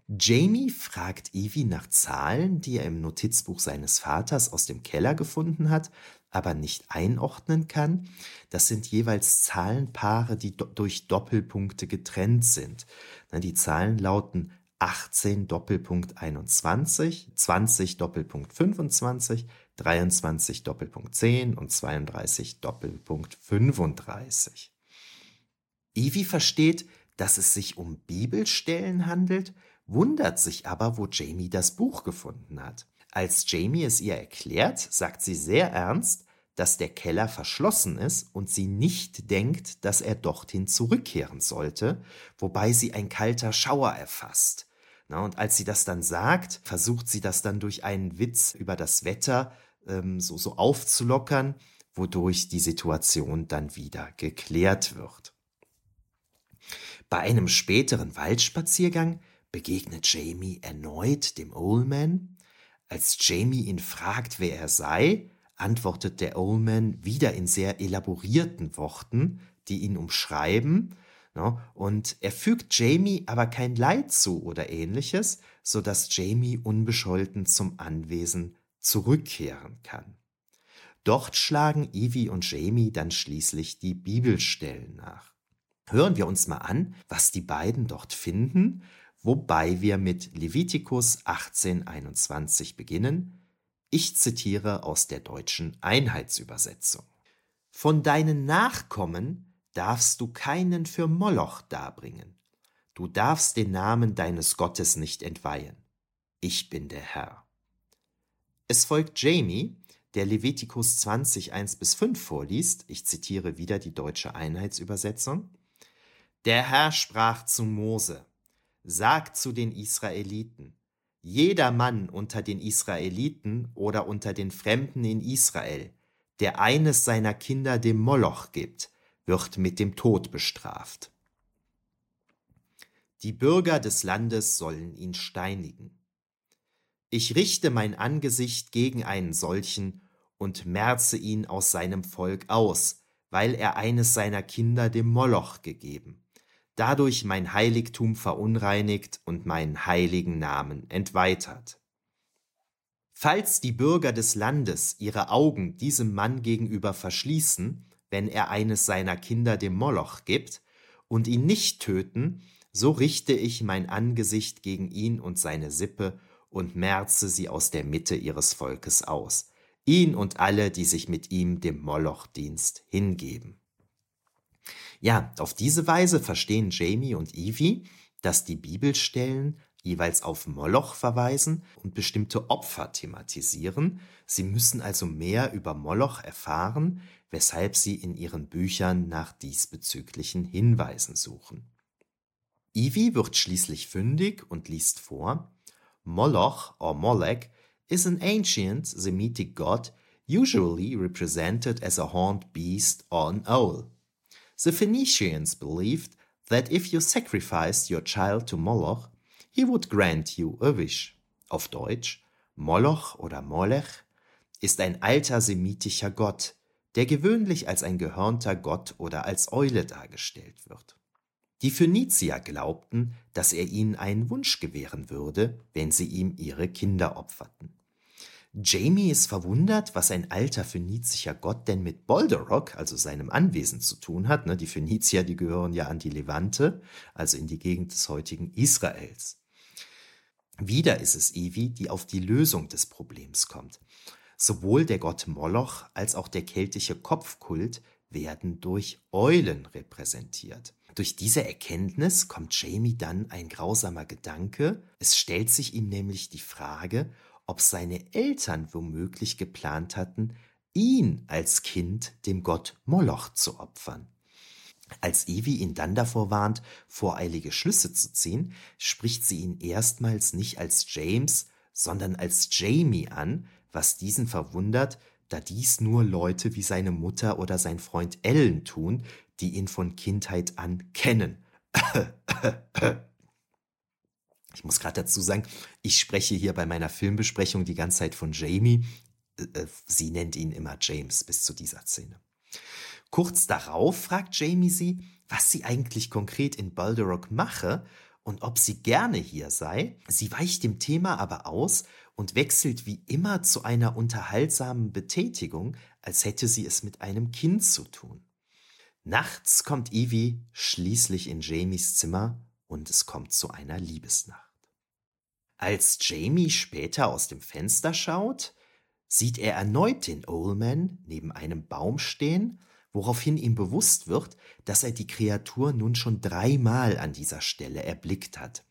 Jamie fragt Evie nach Zahlen, die er im Notizbuch seines Vaters aus dem Keller gefunden hat, aber nicht einordnen kann. Das sind jeweils Zahlenpaare, die do durch Doppelpunkte getrennt sind. Die Zahlen lauten 18 Doppelpunkt 21, 20 Doppelpunkt 25, 23 Doppelpunkt 10 und 32 Doppelpunkt 35. Ivy versteht, dass es sich um Bibelstellen handelt, wundert sich aber, wo Jamie das Buch gefunden hat. Als Jamie es ihr erklärt, sagt sie sehr ernst, dass der Keller verschlossen ist und sie nicht denkt, dass er dorthin zurückkehren sollte, wobei sie ein kalter Schauer erfasst. Na, und als sie das dann sagt, versucht sie das dann durch einen Witz über das Wetter ähm, so, so aufzulockern, wodurch die Situation dann wieder geklärt wird. Bei einem späteren Waldspaziergang begegnet Jamie erneut dem Oldman. Als Jamie ihn fragt, wer er sei, antwortet der Oldman wieder in sehr elaborierten Worten, die ihn umschreiben. Ne? und er fügt Jamie aber kein Leid zu oder ähnliches, so dass Jamie unbescholten zum Anwesen zurückkehren kann. Dort schlagen Evie und Jamie dann schließlich die Bibelstellen nach. Hören wir uns mal an, was die beiden dort finden, wobei wir mit Levitikus 1821 beginnen. Ich zitiere aus der deutschen Einheitsübersetzung. Von deinen Nachkommen darfst du keinen für Moloch darbringen. Du darfst den Namen deines Gottes nicht entweihen. Ich bin der Herr. Es folgt Jamie, der Levitikus 20, 1 bis 5 vorliest. Ich zitiere wieder die deutsche Einheitsübersetzung. Der Herr sprach zu Mose, Sag zu den Israeliten, jeder Mann unter den Israeliten oder unter den Fremden in Israel, der eines seiner Kinder dem Moloch gibt, wird mit dem Tod bestraft. Die Bürger des Landes sollen ihn steinigen. Ich richte mein Angesicht gegen einen solchen und merze ihn aus seinem Volk aus, weil er eines seiner Kinder dem Moloch gegeben, dadurch mein Heiligtum verunreinigt und meinen heiligen Namen entweiht hat. Falls die Bürger des Landes ihre Augen diesem Mann gegenüber verschließen, wenn er eines seiner Kinder dem Moloch gibt, und ihn nicht töten, so richte ich mein Angesicht gegen ihn und seine Sippe und merze sie aus der Mitte ihres Volkes aus, ihn und alle, die sich mit ihm dem Molochdienst hingeben. Ja, auf diese Weise verstehen Jamie und Evie, dass die Bibelstellen jeweils auf Moloch verweisen und bestimmte Opfer thematisieren. Sie müssen also mehr über Moloch erfahren, weshalb sie in ihren Büchern nach diesbezüglichen Hinweisen suchen. Evie wird schließlich fündig und liest vor, Moloch or Molech is an ancient Semitic god usually represented as a horned beast or an owl. The Phoenicians believed that if you sacrificed your child to Moloch, he would grant you a wish. Auf Deutsch, Moloch oder Molech ist ein alter semitischer Gott, der gewöhnlich als ein gehörnter Gott oder als Eule dargestellt wird. Die Phönizier glaubten, dass er ihnen einen Wunsch gewähren würde, wenn sie ihm ihre Kinder opferten. Jamie ist verwundert, was ein alter phönizischer Gott denn mit Bolderock, also seinem Anwesen, zu tun hat. Ne, die Phönizier, die gehören ja an die Levante, also in die Gegend des heutigen Israels. Wieder ist es Evi, die auf die Lösung des Problems kommt. Sowohl der Gott Moloch als auch der keltische Kopfkult werden durch Eulen repräsentiert. Durch diese Erkenntnis kommt Jamie dann ein grausamer Gedanke. Es stellt sich ihm nämlich die Frage, ob seine Eltern womöglich geplant hatten, ihn als Kind dem Gott Moloch zu opfern. Als Evie ihn dann davor warnt, voreilige Schlüsse zu ziehen, spricht sie ihn erstmals nicht als James, sondern als Jamie an, was diesen verwundert, da dies nur Leute wie seine Mutter oder sein Freund Ellen tun, die ihn von Kindheit an kennen. Ich muss gerade dazu sagen, ich spreche hier bei meiner Filmbesprechung die ganze Zeit von Jamie. Äh, äh, sie nennt ihn immer James bis zu dieser Szene. Kurz darauf fragt Jamie sie, was sie eigentlich konkret in Balderock mache und ob sie gerne hier sei. Sie weicht dem Thema aber aus und wechselt wie immer zu einer unterhaltsamen Betätigung, als hätte sie es mit einem Kind zu tun. Nachts kommt Evie schließlich in Jamies Zimmer und es kommt zu einer Liebesnacht. Als Jamie später aus dem Fenster schaut, sieht er erneut den Oldman neben einem Baum stehen, woraufhin ihm bewusst wird, dass er die Kreatur nun schon dreimal an dieser Stelle erblickt hat.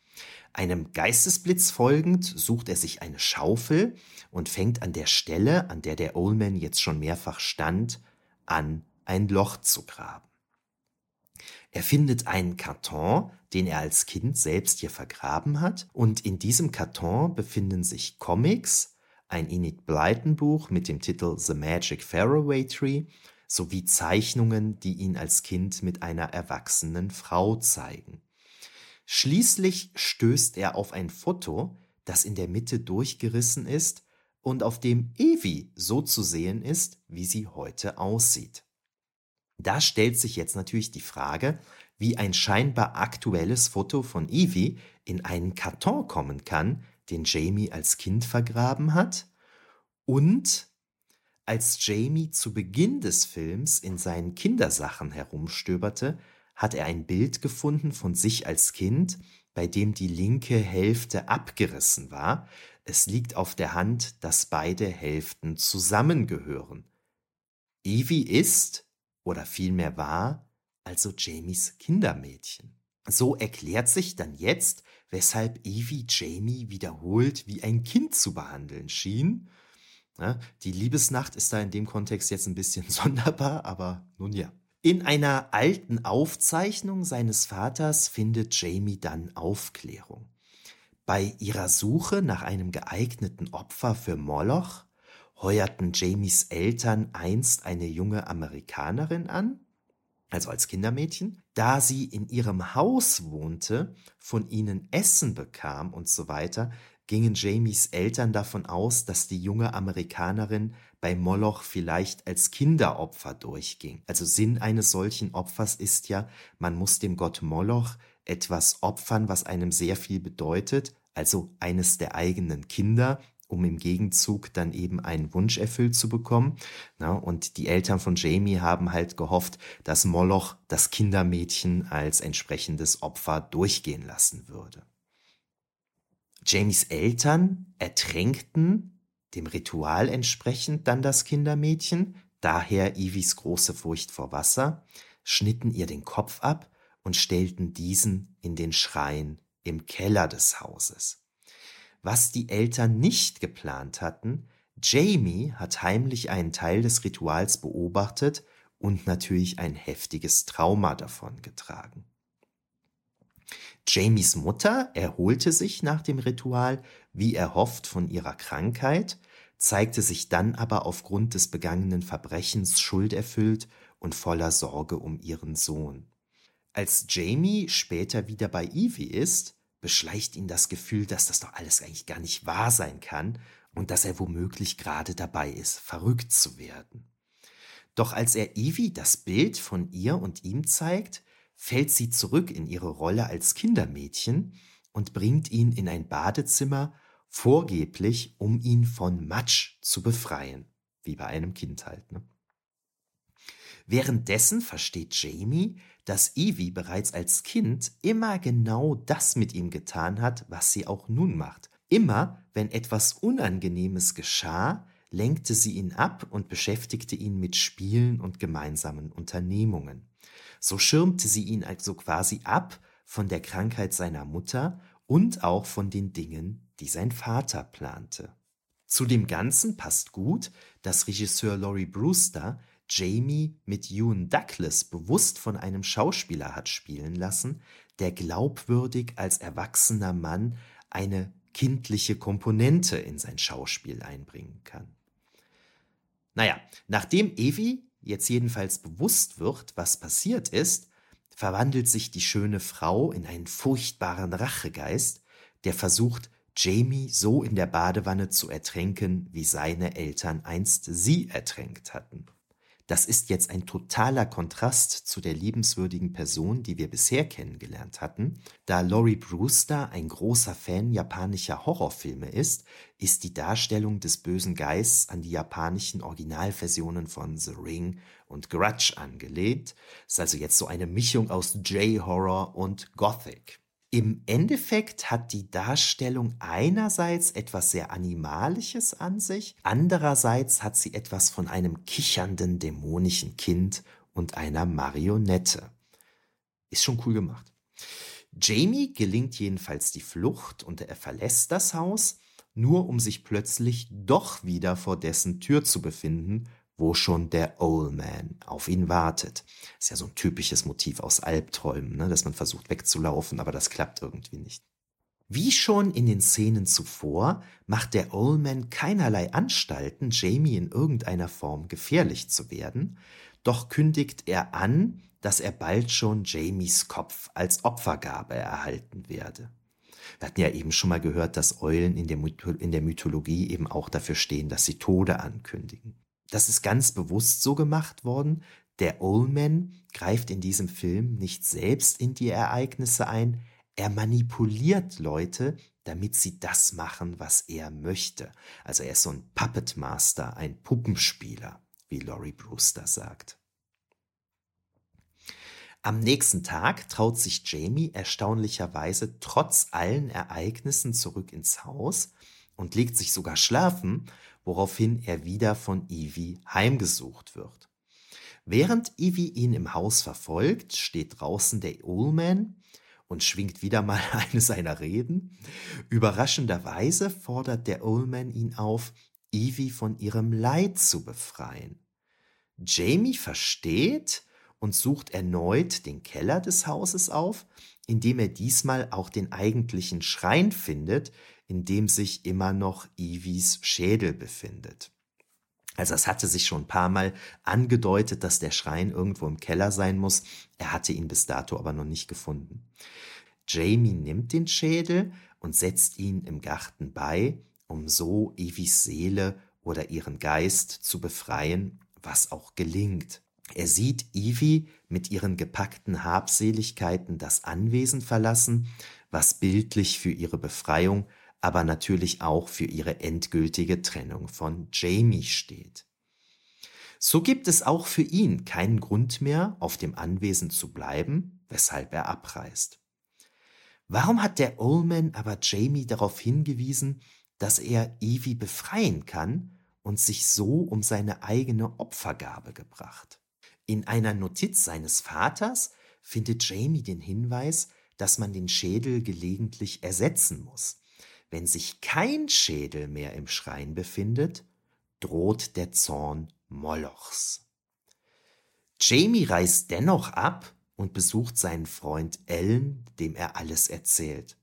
Einem Geistesblitz folgend sucht er sich eine Schaufel und fängt an der Stelle, an der der Oldman jetzt schon mehrfach stand, an, ein Loch zu graben. Er findet einen Karton, den er als Kind selbst hier vergraben hat, und in diesem Karton befinden sich Comics, ein Enid Blyton Buch mit dem Titel The Magic Faraway Tree sowie Zeichnungen, die ihn als Kind mit einer erwachsenen Frau zeigen. Schließlich stößt er auf ein Foto, das in der Mitte durchgerissen ist und auf dem Evi so zu sehen ist, wie sie heute aussieht. Da stellt sich jetzt natürlich die Frage, wie ein scheinbar aktuelles Foto von Evie in einen Karton kommen kann, den Jamie als Kind vergraben hat und als Jamie zu Beginn des Films in seinen Kindersachen herumstöberte, hat er ein Bild gefunden von sich als Kind, bei dem die linke Hälfte abgerissen war. Es liegt auf der Hand, dass beide Hälften zusammengehören. Evie ist, oder vielmehr war, also Jamies Kindermädchen. So erklärt sich dann jetzt, weshalb Evie Jamie wiederholt wie ein Kind zu behandeln schien. Die Liebesnacht ist da in dem Kontext jetzt ein bisschen sonderbar, aber nun ja. In einer alten Aufzeichnung seines Vaters findet Jamie dann Aufklärung. Bei ihrer Suche nach einem geeigneten Opfer für Moloch heuerten Jamies Eltern einst eine junge Amerikanerin an, also als Kindermädchen, da sie in ihrem Haus wohnte, von ihnen Essen bekam und so weiter, gingen Jamies Eltern davon aus, dass die junge Amerikanerin bei Moloch vielleicht als Kinderopfer durchging. Also Sinn eines solchen Opfers ist ja, man muss dem Gott Moloch etwas opfern, was einem sehr viel bedeutet, also eines der eigenen Kinder, um im Gegenzug dann eben einen Wunsch erfüllt zu bekommen. Na, und die Eltern von Jamie haben halt gehofft, dass Moloch das Kindermädchen als entsprechendes Opfer durchgehen lassen würde. Jamies Eltern ertränkten dem Ritual entsprechend dann das Kindermädchen, daher Ivis große Furcht vor Wasser, schnitten ihr den Kopf ab und stellten diesen in den Schrein im Keller des Hauses. Was die Eltern nicht geplant hatten, Jamie hat heimlich einen Teil des Rituals beobachtet und natürlich ein heftiges Trauma davon getragen. Jamies Mutter erholte sich nach dem Ritual, wie erhofft, von ihrer Krankheit, zeigte sich dann aber aufgrund des begangenen Verbrechens schulderfüllt und voller Sorge um ihren Sohn. Als Jamie später wieder bei Evie ist, beschleicht ihn das Gefühl, dass das doch alles eigentlich gar nicht wahr sein kann und dass er womöglich gerade dabei ist, verrückt zu werden. Doch als er Evie das Bild von ihr und ihm zeigt, fällt sie zurück in ihre Rolle als Kindermädchen und bringt ihn in ein Badezimmer, vorgeblich, um ihn von Matsch zu befreien, wie bei einem Kind halt. Ne? Währenddessen versteht Jamie, dass Evie bereits als Kind immer genau das mit ihm getan hat, was sie auch nun macht. Immer, wenn etwas Unangenehmes geschah, lenkte sie ihn ab und beschäftigte ihn mit Spielen und gemeinsamen Unternehmungen. So schirmte sie ihn also quasi ab von der Krankheit seiner Mutter und auch von den Dingen, die sein Vater plante. Zu dem Ganzen passt gut, dass Regisseur Laurie Brewster Jamie mit Ewan Douglas bewusst von einem Schauspieler hat spielen lassen, der glaubwürdig als erwachsener Mann eine kindliche Komponente in sein Schauspiel einbringen kann. Naja, nachdem Evie jetzt jedenfalls bewusst wird, was passiert ist, verwandelt sich die schöne Frau in einen furchtbaren Rachegeist, der versucht, Jamie so in der Badewanne zu ertränken, wie seine Eltern einst sie ertränkt hatten. Das ist jetzt ein totaler Kontrast zu der liebenswürdigen Person, die wir bisher kennengelernt hatten. Da Laurie Brewster ein großer Fan japanischer Horrorfilme ist, ist die Darstellung des bösen Geists an die japanischen Originalversionen von The Ring und Grudge angelehnt. Ist also jetzt so eine Mischung aus J-Horror und Gothic. Im Endeffekt hat die Darstellung einerseits etwas sehr Animalisches an sich, andererseits hat sie etwas von einem kichernden dämonischen Kind und einer Marionette. Ist schon cool gemacht. Jamie gelingt jedenfalls die Flucht und er verlässt das Haus, nur um sich plötzlich doch wieder vor dessen Tür zu befinden wo schon der Old Man auf ihn wartet. Ist ja so ein typisches Motiv aus Albträumen, ne? dass man versucht wegzulaufen, aber das klappt irgendwie nicht. Wie schon in den Szenen zuvor macht der Old Man keinerlei Anstalten, Jamie in irgendeiner Form gefährlich zu werden, doch kündigt er an, dass er bald schon Jamies Kopf als Opfergabe erhalten werde. Wir hatten ja eben schon mal gehört, dass Eulen in der, in der Mythologie eben auch dafür stehen, dass sie Tode ankündigen. Das ist ganz bewusst so gemacht worden. Der Oldman greift in diesem Film nicht selbst in die Ereignisse ein, er manipuliert Leute, damit sie das machen, was er möchte. Also er ist so ein Puppet Master, ein Puppenspieler, wie Laurie Brewster sagt. Am nächsten Tag traut sich Jamie erstaunlicherweise trotz allen Ereignissen zurück ins Haus und legt sich sogar schlafen, woraufhin er wieder von Evie heimgesucht wird. Während Evie ihn im Haus verfolgt, steht draußen der Ullman und schwingt wieder mal eine seiner Reden. Überraschenderweise fordert der Ullman ihn auf, Evie von ihrem Leid zu befreien. Jamie versteht und sucht erneut den Keller des Hauses auf, indem er diesmal auch den eigentlichen Schrein findet, in dem sich immer noch Ivis Schädel befindet. Also es hatte sich schon ein paar Mal angedeutet, dass der Schrein irgendwo im Keller sein muss. Er hatte ihn bis dato aber noch nicht gefunden. Jamie nimmt den Schädel und setzt ihn im Garten bei, um so Evis Seele oder ihren Geist zu befreien, was auch gelingt. Er sieht Evie mit ihren gepackten Habseligkeiten das Anwesen verlassen, was bildlich für ihre Befreiung aber natürlich auch für ihre endgültige Trennung von Jamie steht. So gibt es auch für ihn keinen Grund mehr, auf dem Anwesen zu bleiben, weshalb er abreist. Warum hat der Ullman aber Jamie darauf hingewiesen, dass er Evie befreien kann und sich so um seine eigene Opfergabe gebracht? In einer Notiz seines Vaters findet Jamie den Hinweis, dass man den Schädel gelegentlich ersetzen muss. Wenn sich kein Schädel mehr im Schrein befindet, droht der Zorn Molochs. Jamie reist dennoch ab und besucht seinen Freund Ellen, dem er alles erzählt.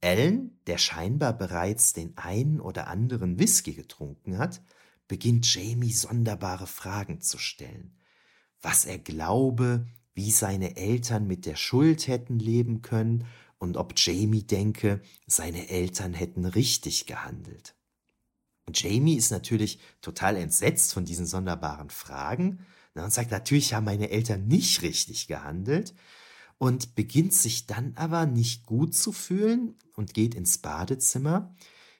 Ellen, der scheinbar bereits den einen oder anderen Whisky getrunken hat, beginnt Jamie sonderbare Fragen zu stellen. Was er glaube, wie seine Eltern mit der Schuld hätten leben können und ob Jamie denke, seine Eltern hätten richtig gehandelt. Und Jamie ist natürlich total entsetzt von diesen sonderbaren Fragen und sagt, natürlich haben meine Eltern nicht richtig gehandelt und beginnt sich dann aber nicht gut zu fühlen und geht ins Badezimmer.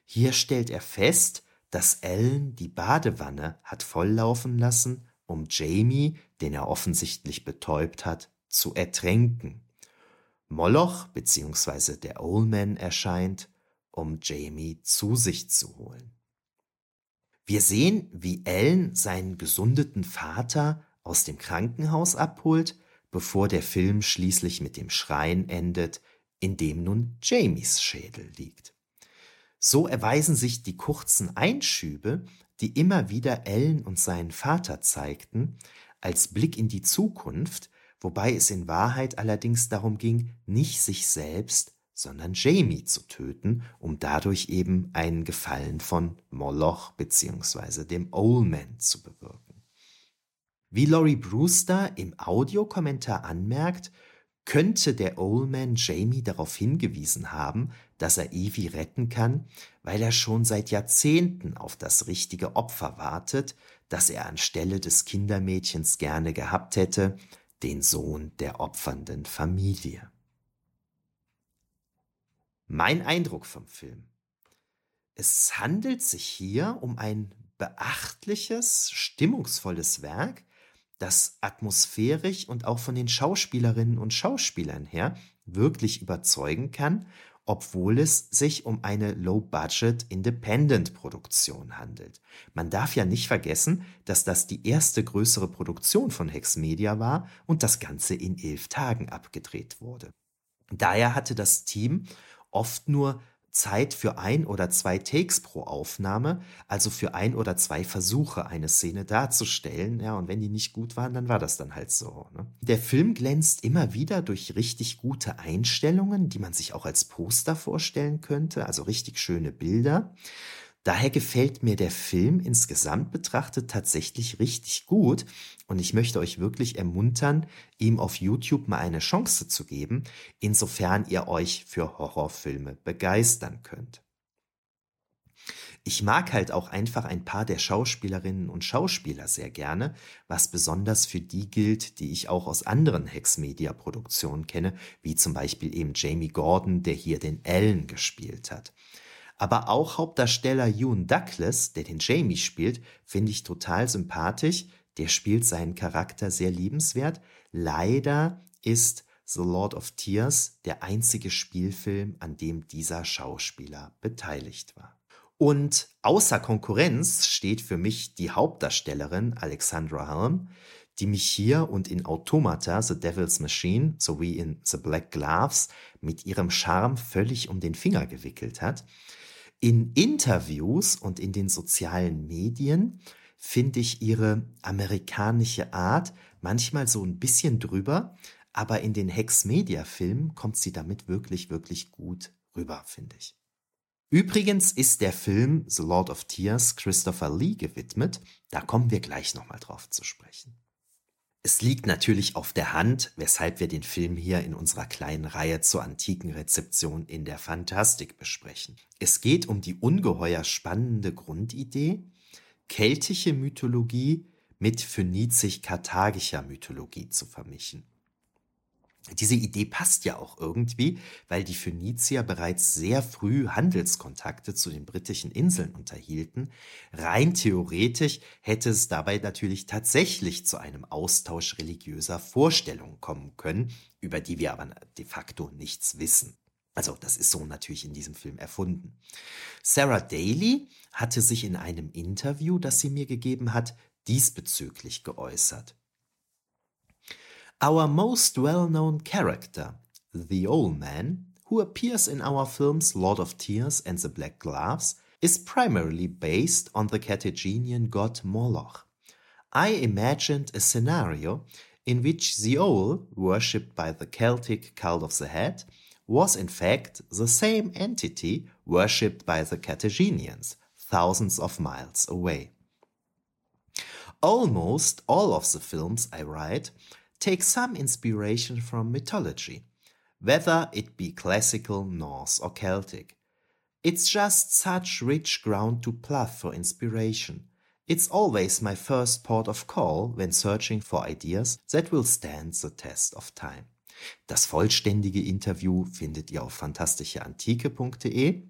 Hier stellt er fest, dass Ellen die Badewanne hat volllaufen lassen, um Jamie, den er offensichtlich betäubt hat, zu ertränken. Moloch bzw. der Oldman erscheint, um Jamie zu sich zu holen. Wir sehen, wie Ellen seinen gesundeten Vater aus dem Krankenhaus abholt, bevor der Film schließlich mit dem Schreien endet, in dem nun Jamies Schädel liegt. So erweisen sich die kurzen Einschübe, die immer wieder Ellen und seinen Vater zeigten, als Blick in die Zukunft, wobei es in Wahrheit allerdings darum ging, nicht sich selbst, sondern Jamie zu töten, um dadurch eben einen Gefallen von Moloch bzw. dem Oldman zu bewirken. Wie Laurie Brewster im Audiokommentar anmerkt, könnte der Oldman Jamie darauf hingewiesen haben, dass er Evie retten kann, weil er schon seit Jahrzehnten auf das richtige Opfer wartet, das er anstelle des Kindermädchens gerne gehabt hätte, den Sohn der opfernden Familie. Mein Eindruck vom Film. Es handelt sich hier um ein beachtliches, stimmungsvolles Werk, das atmosphärisch und auch von den Schauspielerinnen und Schauspielern her wirklich überzeugen kann, obwohl es sich um eine Low-Budget Independent-Produktion handelt. Man darf ja nicht vergessen, dass das die erste größere Produktion von Hex Media war und das Ganze in elf Tagen abgedreht wurde. Daher hatte das Team oft nur Zeit für ein oder zwei Takes pro Aufnahme, also für ein oder zwei Versuche, eine Szene darzustellen. Ja, und wenn die nicht gut waren, dann war das dann halt so. Ne? Der Film glänzt immer wieder durch richtig gute Einstellungen, die man sich auch als Poster vorstellen könnte, also richtig schöne Bilder. Daher gefällt mir der Film insgesamt betrachtet tatsächlich richtig gut und ich möchte euch wirklich ermuntern, ihm auf YouTube mal eine Chance zu geben, insofern ihr euch für Horrorfilme begeistern könnt. Ich mag halt auch einfach ein paar der Schauspielerinnen und Schauspieler sehr gerne, was besonders für die gilt, die ich auch aus anderen Hex-Media-Produktionen kenne, wie zum Beispiel eben Jamie Gordon, der hier den Ellen gespielt hat. Aber auch Hauptdarsteller Ewan Douglas, der den Jamie spielt, finde ich total sympathisch. Der spielt seinen Charakter sehr liebenswert. Leider ist The Lord of Tears der einzige Spielfilm, an dem dieser Schauspieler beteiligt war. Und außer Konkurrenz steht für mich die Hauptdarstellerin Alexandra Helm, die mich hier und in Automata The Devil's Machine sowie in The Black Gloves mit ihrem Charme völlig um den Finger gewickelt hat. In Interviews und in den sozialen Medien finde ich ihre amerikanische Art manchmal so ein bisschen drüber, aber in den Hex-Media-Filmen kommt sie damit wirklich, wirklich gut rüber, finde ich. Übrigens ist der Film The Lord of Tears Christopher Lee gewidmet, da kommen wir gleich nochmal drauf zu sprechen. Es liegt natürlich auf der Hand, weshalb wir den Film hier in unserer kleinen Reihe zur antiken Rezeption in der Fantastik besprechen. Es geht um die ungeheuer spannende Grundidee, keltische Mythologie mit phönizisch-karthagischer Mythologie zu vermischen. Diese Idee passt ja auch irgendwie, weil die Phönizier bereits sehr früh Handelskontakte zu den britischen Inseln unterhielten. Rein theoretisch hätte es dabei natürlich tatsächlich zu einem Austausch religiöser Vorstellungen kommen können, über die wir aber de facto nichts wissen. Also das ist so natürlich in diesem Film erfunden. Sarah Daly hatte sich in einem Interview, das sie mir gegeben hat, diesbezüglich geäußert. Our most well-known character, the Old Man, who appears in our films Lord of Tears and The Black Gloves, is primarily based on the Carthaginian god Moloch. I imagined a scenario in which the owl, worshipped by the Celtic cult of the head, was in fact the same entity worshipped by the Carthaginians, thousands of miles away. Almost all of the films I write take some inspiration from mythology, whether it be classical, Norse, or Celtic. It's just such rich ground to plough for inspiration. It's always my first port of call when searching for ideas that will stand the test of time. Das vollständige Interview findet ihr auf fantastischeantike.de.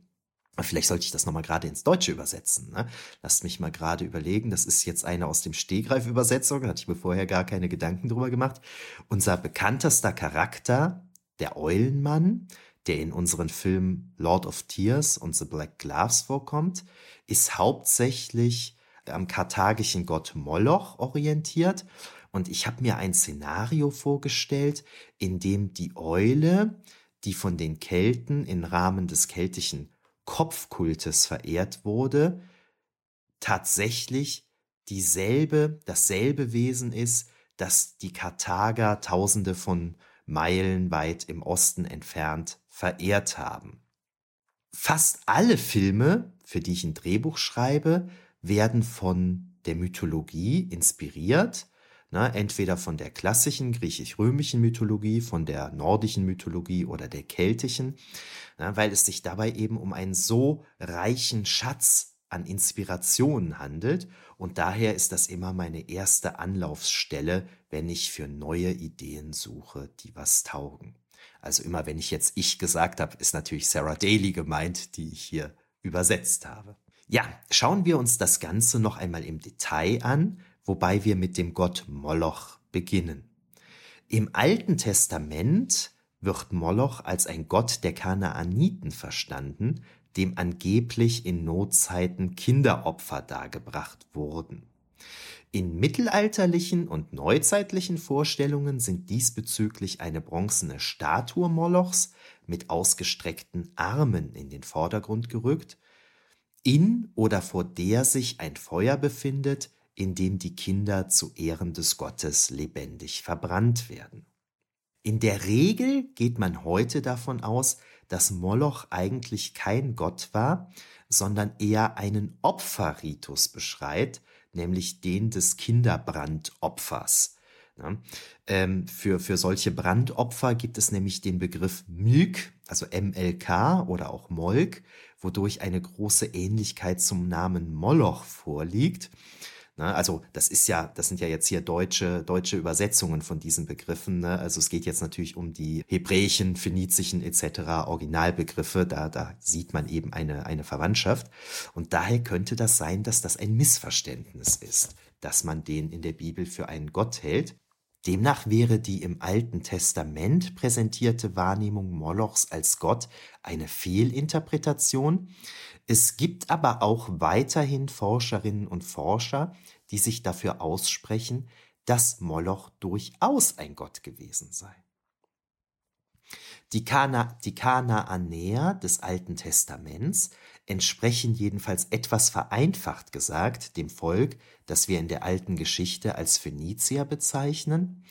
Vielleicht sollte ich das nochmal gerade ins Deutsche übersetzen. Ne? Lasst mich mal gerade überlegen. Das ist jetzt eine aus dem Stehgreif-Übersetzung. Da hatte ich mir vorher gar keine Gedanken drüber gemacht. Unser bekanntester Charakter, der Eulenmann, der in unseren Filmen Lord of Tears und The Black Gloves vorkommt, ist hauptsächlich am karthagischen Gott Moloch orientiert. Und ich habe mir ein Szenario vorgestellt, in dem die Eule, die von den Kelten im Rahmen des keltischen Kopfkultes verehrt wurde, tatsächlich dieselbe, dasselbe Wesen ist, das die Karthager tausende von Meilen weit im Osten entfernt verehrt haben. Fast alle Filme, für die ich ein Drehbuch schreibe, werden von der Mythologie inspiriert, ne, entweder von der klassischen griechisch-römischen Mythologie, von der nordischen Mythologie oder der keltischen, ne, weil es sich dabei eben um einen so reichen Schatz an Inspirationen handelt und daher ist das immer meine erste Anlaufstelle, wenn ich für neue Ideen suche, die was taugen. Also immer wenn ich jetzt ich gesagt habe, ist natürlich Sarah Daly gemeint, die ich hier übersetzt habe. Ja, schauen wir uns das Ganze noch einmal im Detail an, wobei wir mit dem Gott Moloch beginnen. Im Alten Testament wird Moloch als ein Gott der Kanaaniten verstanden, dem angeblich in Notzeiten Kinderopfer dargebracht wurden. In mittelalterlichen und neuzeitlichen Vorstellungen sind diesbezüglich eine bronzene Statue Molochs mit ausgestreckten Armen in den Vordergrund gerückt in oder vor der sich ein Feuer befindet, in dem die Kinder zu Ehren des Gottes lebendig verbrannt werden. In der Regel geht man heute davon aus, dass Moloch eigentlich kein Gott war, sondern eher einen Opferritus beschreibt, nämlich den des Kinderbrandopfers. Ja, ähm, für, für solche Brandopfer gibt es nämlich den Begriff Milk, also MLK oder auch Molk, wodurch eine große Ähnlichkeit zum Namen Moloch vorliegt. Na, also das ist ja, das sind ja jetzt hier deutsche, deutsche Übersetzungen von diesen Begriffen. Ne? Also es geht jetzt natürlich um die hebräischen, phönizischen etc. Originalbegriffe. Da, da sieht man eben eine, eine Verwandtschaft. Und daher könnte das sein, dass das ein Missverständnis ist, dass man den in der Bibel für einen Gott hält. Demnach wäre die im Alten Testament präsentierte Wahrnehmung Molochs als Gott eine Fehlinterpretation. Es gibt aber auch weiterhin Forscherinnen und Forscher, die sich dafür aussprechen, dass Moloch durchaus ein Gott gewesen sei. Die, Kana, die Kanaanäer des Alten Testaments entsprechen jedenfalls etwas vereinfacht gesagt dem Volk, das wir in der alten Geschichte als Phönizier bezeichnen,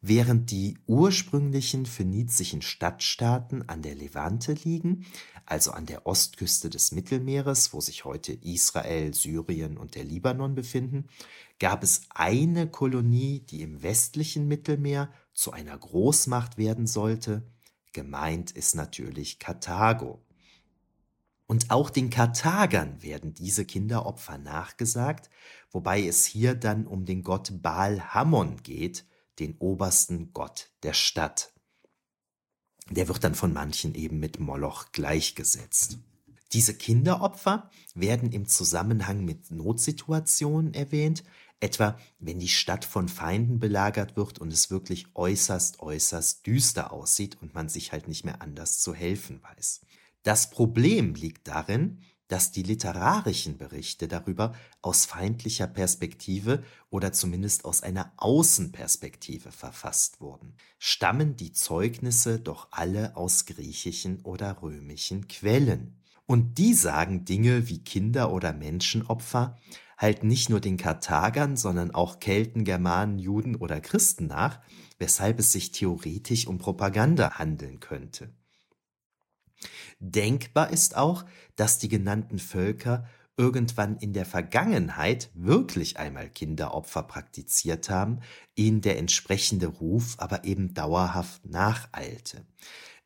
während die ursprünglichen phönizischen Stadtstaaten an der Levante liegen, also an der Ostküste des Mittelmeeres, wo sich heute Israel, Syrien und der Libanon befinden, gab es eine Kolonie, die im westlichen Mittelmeer zu einer Großmacht werden sollte. Gemeint ist natürlich Karthago. Und auch den Karthagern werden diese Kinderopfer nachgesagt, wobei es hier dann um den Gott Baal Hammon geht, den obersten Gott der Stadt. Der wird dann von manchen eben mit Moloch gleichgesetzt. Diese Kinderopfer werden im Zusammenhang mit Notsituationen erwähnt, etwa wenn die Stadt von Feinden belagert wird und es wirklich äußerst, äußerst düster aussieht und man sich halt nicht mehr anders zu helfen weiß. Das Problem liegt darin, dass die literarischen Berichte darüber aus feindlicher Perspektive oder zumindest aus einer Außenperspektive verfasst wurden. Stammen die Zeugnisse doch alle aus griechischen oder römischen Quellen. Und die sagen Dinge wie Kinder- oder Menschenopfer halt nicht nur den Karthagern, sondern auch Kelten, Germanen, Juden oder Christen nach, weshalb es sich theoretisch um Propaganda handeln könnte. Denkbar ist auch, dass die genannten Völker irgendwann in der Vergangenheit wirklich einmal Kinderopfer praktiziert haben, ihnen der entsprechende Ruf aber eben dauerhaft nacheilte.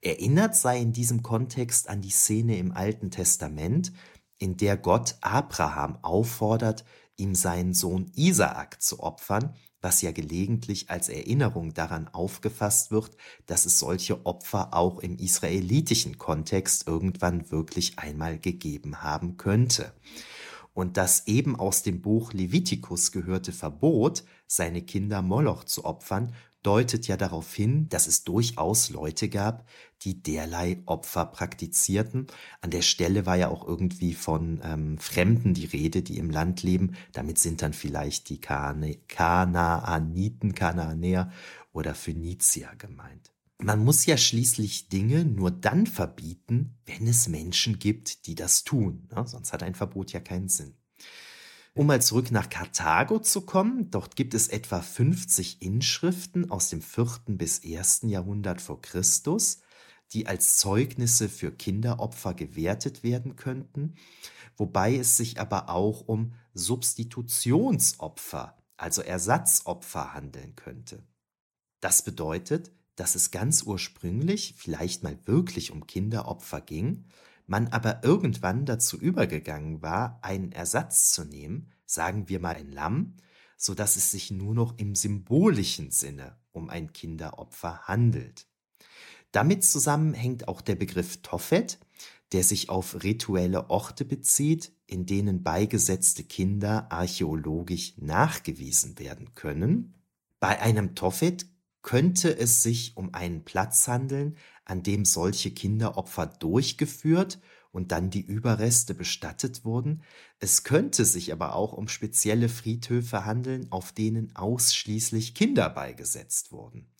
Erinnert sei in diesem Kontext an die Szene im Alten Testament, in der Gott Abraham auffordert, ihm seinen Sohn Isaak zu opfern, was ja gelegentlich als Erinnerung daran aufgefasst wird, dass es solche Opfer auch im israelitischen Kontext irgendwann wirklich einmal gegeben haben könnte. Und das eben aus dem Buch Levitikus gehörte Verbot, seine Kinder Moloch zu opfern, deutet ja darauf hin, dass es durchaus Leute gab, die derlei Opfer praktizierten. An der Stelle war ja auch irgendwie von ähm, Fremden die Rede, die im Land leben. Damit sind dann vielleicht die Kanaaniten, Kanaanäer oder Phönizier gemeint. Man muss ja schließlich Dinge nur dann verbieten, wenn es Menschen gibt, die das tun. Ne? Sonst hat ein Verbot ja keinen Sinn. Um mal zurück nach Karthago zu kommen, dort gibt es etwa 50 Inschriften aus dem 4. bis 1. Jahrhundert vor Christus, die als Zeugnisse für Kinderopfer gewertet werden könnten, wobei es sich aber auch um Substitutionsopfer, also Ersatzopfer handeln könnte. Das bedeutet, dass es ganz ursprünglich vielleicht mal wirklich um Kinderopfer ging, man aber irgendwann dazu übergegangen war, einen Ersatz zu nehmen, sagen wir mal ein Lamm, so dass es sich nur noch im symbolischen Sinne um ein Kinderopfer handelt. Damit zusammenhängt auch der Begriff Tophet, der sich auf rituelle Orte bezieht, in denen beigesetzte Kinder archäologisch nachgewiesen werden können. Bei einem Tophet könnte es sich um einen Platz handeln, an dem solche Kinderopfer durchgeführt und dann die Überreste bestattet wurden. Es könnte sich aber auch um spezielle Friedhöfe handeln, auf denen ausschließlich Kinder beigesetzt wurden.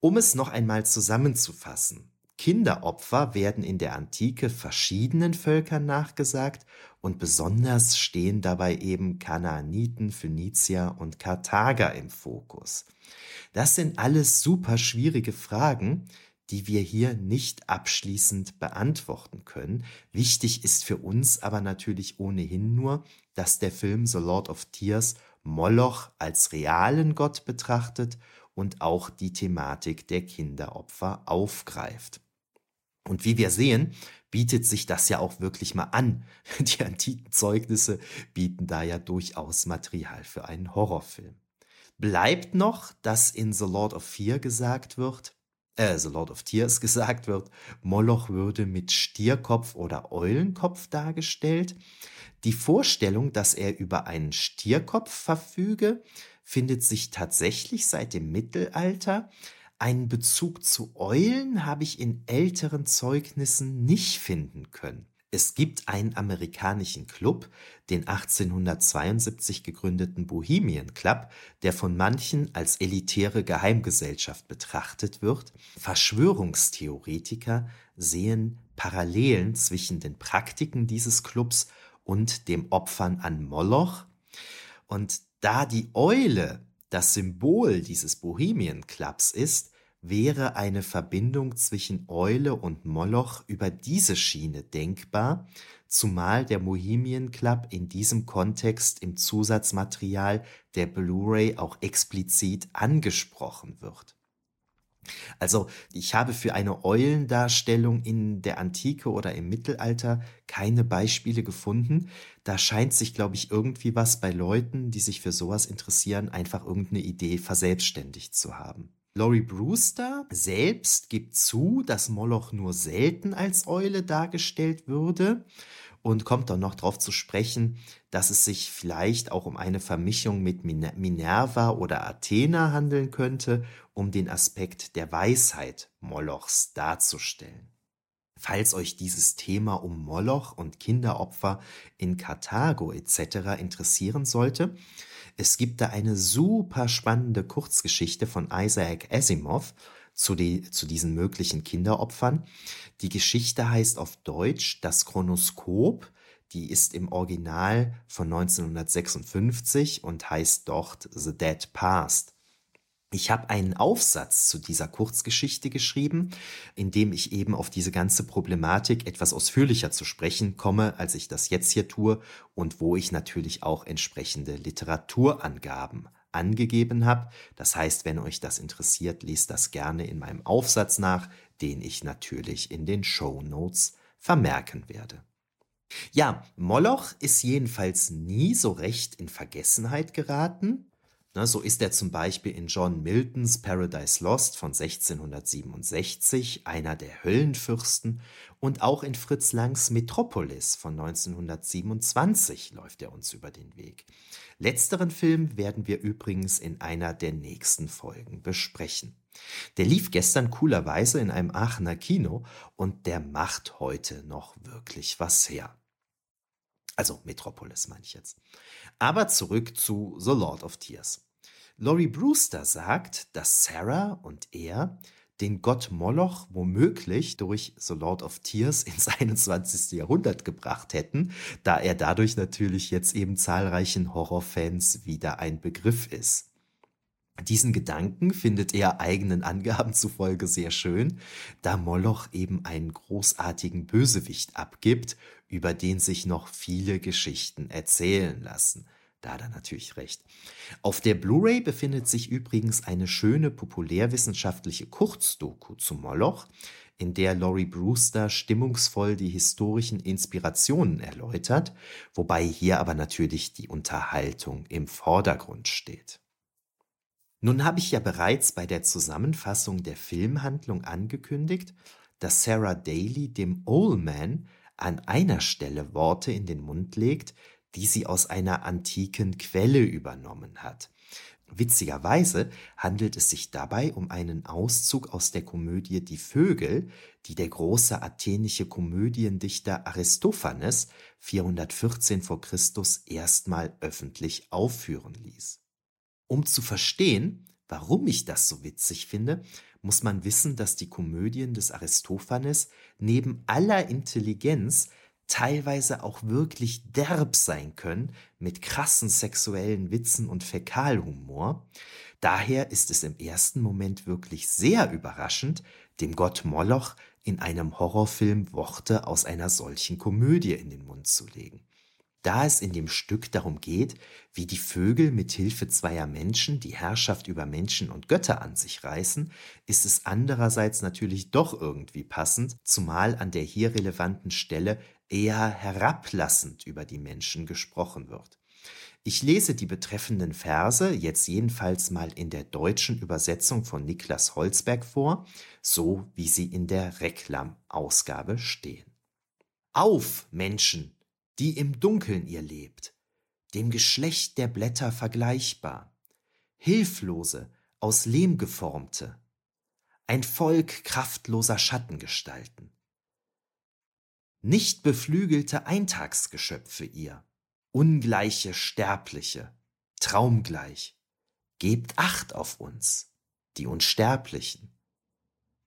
Um es noch einmal zusammenzufassen. Kinderopfer werden in der Antike verschiedenen Völkern nachgesagt und besonders stehen dabei eben Kanaaniten, Phönizier und Karthager im Fokus. Das sind alles super schwierige Fragen, die wir hier nicht abschließend beantworten können. Wichtig ist für uns aber natürlich ohnehin nur, dass der Film The Lord of Tears Moloch als realen Gott betrachtet und auch die Thematik der Kinderopfer aufgreift. Und wie wir sehen, bietet sich das ja auch wirklich mal an. Die antiken Zeugnisse bieten da ja durchaus Material für einen Horrorfilm. Bleibt noch, dass in The Lord of Fear gesagt wird, äh, The Lord of Tears gesagt wird, Moloch würde mit Stierkopf oder Eulenkopf dargestellt. Die Vorstellung, dass er über einen Stierkopf verfüge, findet sich tatsächlich seit dem Mittelalter. Einen Bezug zu Eulen habe ich in älteren Zeugnissen nicht finden können. Es gibt einen amerikanischen Club, den 1872 gegründeten Bohemian Club, der von manchen als elitäre Geheimgesellschaft betrachtet wird. Verschwörungstheoretiker sehen Parallelen zwischen den Praktiken dieses Clubs und dem Opfern an Moloch. Und da die Eule das Symbol dieses Bohemian Clubs ist, wäre eine Verbindung zwischen Eule und Moloch über diese Schiene denkbar, zumal der Bohemian Club in diesem Kontext im Zusatzmaterial der Blu-ray auch explizit angesprochen wird. Also ich habe für eine Eulendarstellung in der Antike oder im Mittelalter keine Beispiele gefunden. Da scheint sich, glaube ich, irgendwie was bei Leuten, die sich für sowas interessieren, einfach irgendeine Idee verselbstständigt zu haben. Laurie Brewster selbst gibt zu, dass Moloch nur selten als Eule dargestellt würde und kommt dann noch darauf zu sprechen, dass es sich vielleicht auch um eine Vermischung mit Minerva oder Athena handeln könnte, um den Aspekt der Weisheit Molochs darzustellen. Falls euch dieses Thema um Moloch und Kinderopfer in Karthago etc. interessieren sollte, es gibt da eine super spannende Kurzgeschichte von Isaac Asimov zu, die, zu diesen möglichen Kinderopfern. Die Geschichte heißt auf Deutsch Das Chronoskop. Die ist im Original von 1956 und heißt dort The Dead Past. Ich habe einen Aufsatz zu dieser Kurzgeschichte geschrieben, in dem ich eben auf diese ganze Problematik etwas ausführlicher zu sprechen komme, als ich das jetzt hier tue und wo ich natürlich auch entsprechende Literaturangaben angegeben habe. Das heißt, wenn euch das interessiert, lest das gerne in meinem Aufsatz nach, den ich natürlich in den Show Notes vermerken werde. Ja, Moloch ist jedenfalls nie so recht in Vergessenheit geraten. Ne, so ist er zum Beispiel in John Miltons Paradise Lost von 1667 einer der Höllenfürsten und auch in Fritz Langs Metropolis von 1927 läuft er uns über den Weg. Letzteren Film werden wir übrigens in einer der nächsten Folgen besprechen. Der lief gestern coolerweise in einem Aachener Kino und der macht heute noch wirklich was her. Also Metropolis meine ich jetzt. Aber zurück zu The Lord of Tears. Laurie Brewster sagt, dass Sarah und er den Gott Moloch womöglich durch The Lord of Tears ins 21. Jahrhundert gebracht hätten, da er dadurch natürlich jetzt eben zahlreichen Horrorfans wieder ein Begriff ist. Diesen Gedanken findet er eigenen Angaben zufolge sehr schön, da Moloch eben einen großartigen Bösewicht abgibt, über den sich noch viele Geschichten erzählen lassen. Da hat er natürlich recht. Auf der Blu-ray befindet sich übrigens eine schöne populärwissenschaftliche Kurzdoku zu Moloch, in der Laurie Brewster stimmungsvoll die historischen Inspirationen erläutert, wobei hier aber natürlich die Unterhaltung im Vordergrund steht. Nun habe ich ja bereits bei der Zusammenfassung der Filmhandlung angekündigt, dass Sarah Daly dem Old Man an einer Stelle Worte in den Mund legt, die sie aus einer antiken Quelle übernommen hat. Witzigerweise handelt es sich dabei um einen Auszug aus der Komödie Die Vögel, die der große athenische Komödiendichter Aristophanes 414 v. Chr. erstmal öffentlich aufführen ließ. Um zu verstehen, warum ich das so witzig finde, muss man wissen, dass die Komödien des Aristophanes neben aller Intelligenz teilweise auch wirklich derb sein können, mit krassen sexuellen Witzen und Fäkalhumor. Daher ist es im ersten Moment wirklich sehr überraschend, dem Gott Moloch in einem Horrorfilm Worte aus einer solchen Komödie in den Mund zu legen. Da es in dem Stück darum geht, wie die Vögel mit Hilfe zweier Menschen die Herrschaft über Menschen und Götter an sich reißen, ist es andererseits natürlich doch irgendwie passend, zumal an der hier relevanten Stelle eher herablassend über die Menschen gesprochen wird. Ich lese die betreffenden Verse jetzt jedenfalls mal in der deutschen Übersetzung von Niklas Holzberg vor, so wie sie in der Reklam-Ausgabe stehen. Auf, Menschen, die im Dunkeln ihr lebt, dem Geschlecht der Blätter vergleichbar, hilflose, aus Lehm geformte, ein Volk kraftloser Schattengestalten nicht beflügelte Eintagsgeschöpfe ihr, ungleiche Sterbliche, traumgleich. Gebt Acht auf uns, die Unsterblichen,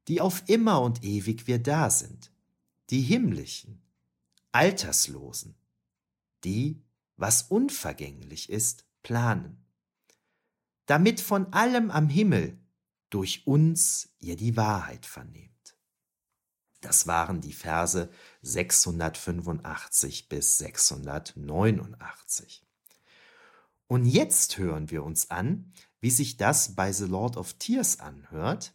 die auf immer und ewig wir da sind, die Himmlischen, Alterslosen, die, was unvergänglich ist, planen, damit von allem am Himmel durch uns ihr die Wahrheit vernehmt. Das waren die Verse 685 bis 689. Und jetzt hören wir uns an, wie sich das bei The Lord of Tears anhört.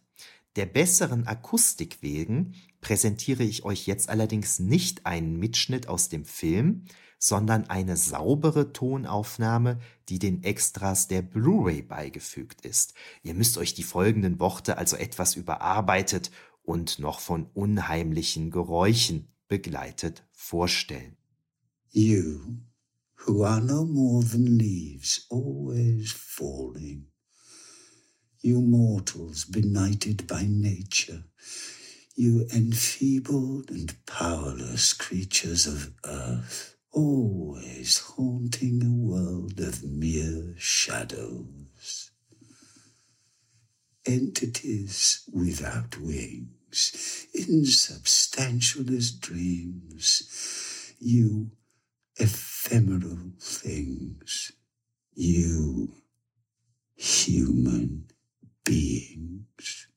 Der besseren Akustik wegen präsentiere ich euch jetzt allerdings nicht einen Mitschnitt aus dem Film, sondern eine saubere Tonaufnahme, die den Extras der Blu-ray beigefügt ist. Ihr müsst euch die folgenden Worte also etwas überarbeitet und noch von unheimlichen Geräuschen begleitet vorstellen. You, who are no more than leaves always falling, you mortals benighted by nature, you enfeebled and powerless creatures of earth, always haunting a world of mere shadows. Entities without wings, insubstantial as dreams, you ephemeral things, you human beings.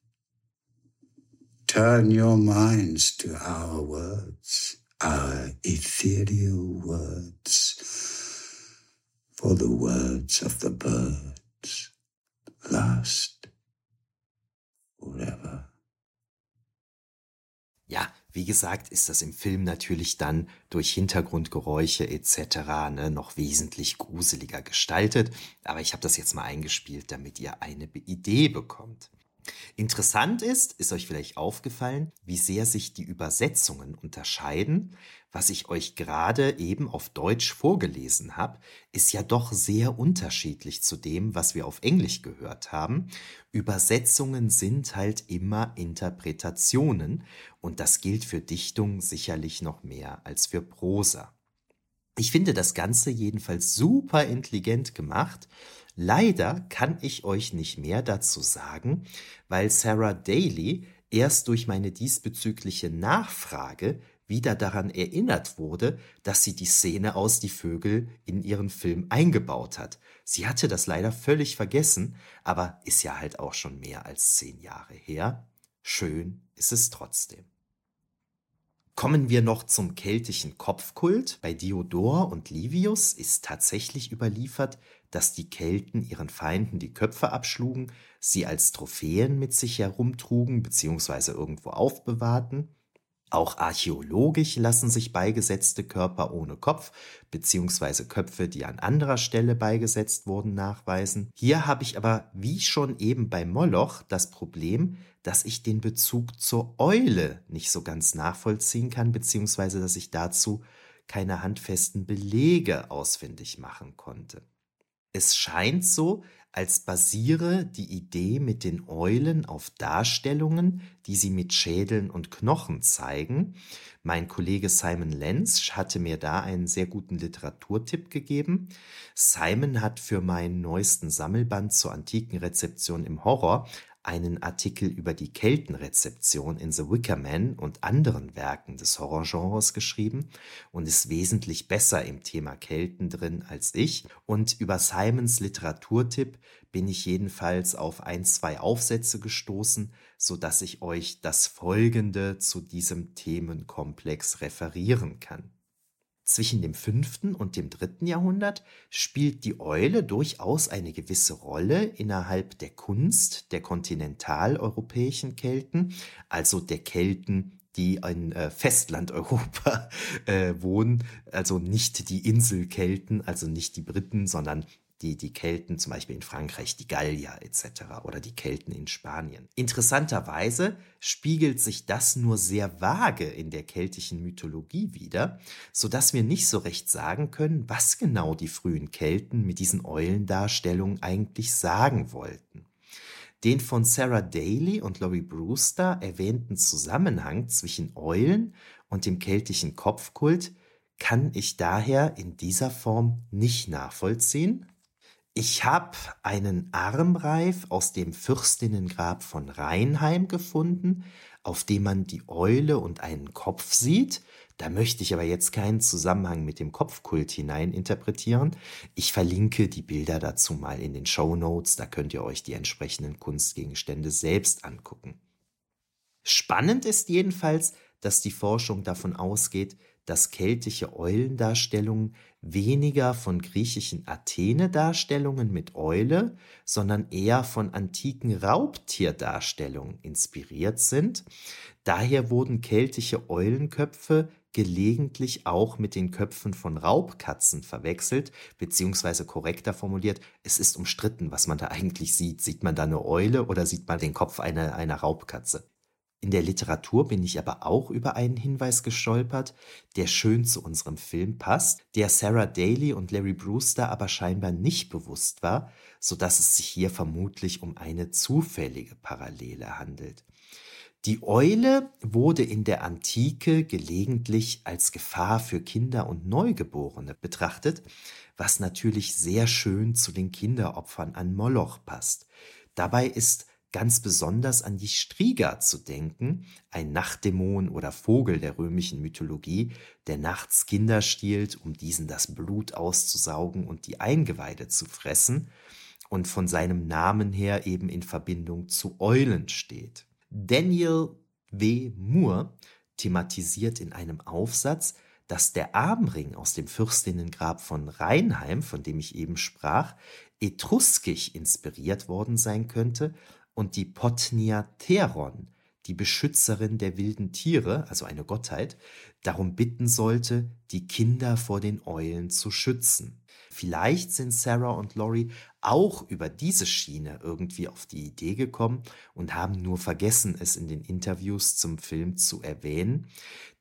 Turn your minds to our words our ethereal words, for the words of the birds last forever. Ja, wie gesagt, ist das im Film natürlich dann durch Hintergrundgeräusche etc. Ne, noch wesentlich gruseliger gestaltet. Aber ich habe das jetzt mal eingespielt, damit ihr eine Idee bekommt. Interessant ist, ist euch vielleicht aufgefallen, wie sehr sich die Übersetzungen unterscheiden. Was ich euch gerade eben auf Deutsch vorgelesen habe, ist ja doch sehr unterschiedlich zu dem, was wir auf Englisch gehört haben. Übersetzungen sind halt immer Interpretationen und das gilt für Dichtung sicherlich noch mehr als für Prosa. Ich finde das Ganze jedenfalls super intelligent gemacht Leider kann ich euch nicht mehr dazu sagen, weil Sarah Daly erst durch meine diesbezügliche Nachfrage wieder daran erinnert wurde, dass sie die Szene aus Die Vögel in ihren Film eingebaut hat. Sie hatte das leider völlig vergessen, aber ist ja halt auch schon mehr als zehn Jahre her. Schön ist es trotzdem. Kommen wir noch zum keltischen Kopfkult. Bei Diodor und Livius ist tatsächlich überliefert, dass die Kelten ihren Feinden die Köpfe abschlugen, sie als Trophäen mit sich herumtrugen bzw. irgendwo aufbewahrten. Auch archäologisch lassen sich beigesetzte Körper ohne Kopf bzw. Köpfe, die an anderer Stelle beigesetzt wurden, nachweisen. Hier habe ich aber, wie schon eben bei Moloch, das Problem, dass ich den Bezug zur Eule nicht so ganz nachvollziehen kann, bzw. dass ich dazu keine handfesten Belege ausfindig machen konnte. Es scheint so, als basiere die Idee mit den Eulen auf Darstellungen, die sie mit Schädeln und Knochen zeigen. Mein Kollege Simon Lenz hatte mir da einen sehr guten Literaturtipp gegeben. Simon hat für meinen neuesten Sammelband zur antiken Rezeption im Horror einen Artikel über die Keltenrezeption in The Wicker Man und anderen Werken des Horrorgenres geschrieben und ist wesentlich besser im Thema Kelten drin als ich. Und über Simons Literaturtipp bin ich jedenfalls auf ein, zwei Aufsätze gestoßen, so dass ich euch das folgende zu diesem Themenkomplex referieren kann. Zwischen dem fünften und dem dritten Jahrhundert spielt die Eule durchaus eine gewisse Rolle innerhalb der Kunst der kontinentaleuropäischen Kelten, also der Kelten, die in äh, Festlandeuropa äh, wohnen, also nicht die Inselkelten, also nicht die Briten, sondern die, die Kelten zum Beispiel in Frankreich, die Gallier etc. oder die Kelten in Spanien. Interessanterweise spiegelt sich das nur sehr vage in der keltischen Mythologie wider, sodass wir nicht so recht sagen können, was genau die frühen Kelten mit diesen Eulendarstellungen eigentlich sagen wollten. Den von Sarah Daly und Laurie Brewster erwähnten Zusammenhang zwischen Eulen und dem keltischen Kopfkult kann ich daher in dieser Form nicht nachvollziehen ich habe einen Armreif aus dem Fürstinnengrab von Rheinheim gefunden, auf dem man die Eule und einen Kopf sieht. Da möchte ich aber jetzt keinen Zusammenhang mit dem Kopfkult hineininterpretieren. Ich verlinke die Bilder dazu mal in den Show Notes, da könnt ihr euch die entsprechenden Kunstgegenstände selbst angucken. Spannend ist jedenfalls, dass die Forschung davon ausgeht, dass keltische Eulendarstellungen weniger von griechischen Athene-Darstellungen mit Eule, sondern eher von antiken Raubtierdarstellungen inspiriert sind. Daher wurden keltische Eulenköpfe gelegentlich auch mit den Köpfen von Raubkatzen verwechselt, beziehungsweise korrekter formuliert, es ist umstritten, was man da eigentlich sieht. Sieht man da eine Eule oder sieht man den Kopf einer, einer Raubkatze? In der Literatur bin ich aber auch über einen Hinweis gestolpert, der schön zu unserem Film passt, der Sarah Daly und Larry Brewster aber scheinbar nicht bewusst war, so dass es sich hier vermutlich um eine zufällige Parallele handelt. Die Eule wurde in der Antike gelegentlich als Gefahr für Kinder und Neugeborene betrachtet, was natürlich sehr schön zu den Kinderopfern an Moloch passt. Dabei ist ganz besonders an die Striga zu denken, ein Nachtdämon oder Vogel der römischen Mythologie, der nachts Kinder stiehlt, um diesen das Blut auszusaugen und die Eingeweide zu fressen und von seinem Namen her eben in Verbindung zu Eulen steht. Daniel W. Moore thematisiert in einem Aufsatz, dass der Armring aus dem Fürstinnengrab von Rheinheim, von dem ich eben sprach, etruskisch inspiriert worden sein könnte und die Potnia Theron, die Beschützerin der wilden Tiere, also eine Gottheit, darum bitten sollte, die Kinder vor den Eulen zu schützen. Vielleicht sind Sarah und Laurie auch über diese Schiene irgendwie auf die Idee gekommen und haben nur vergessen, es in den Interviews zum Film zu erwähnen.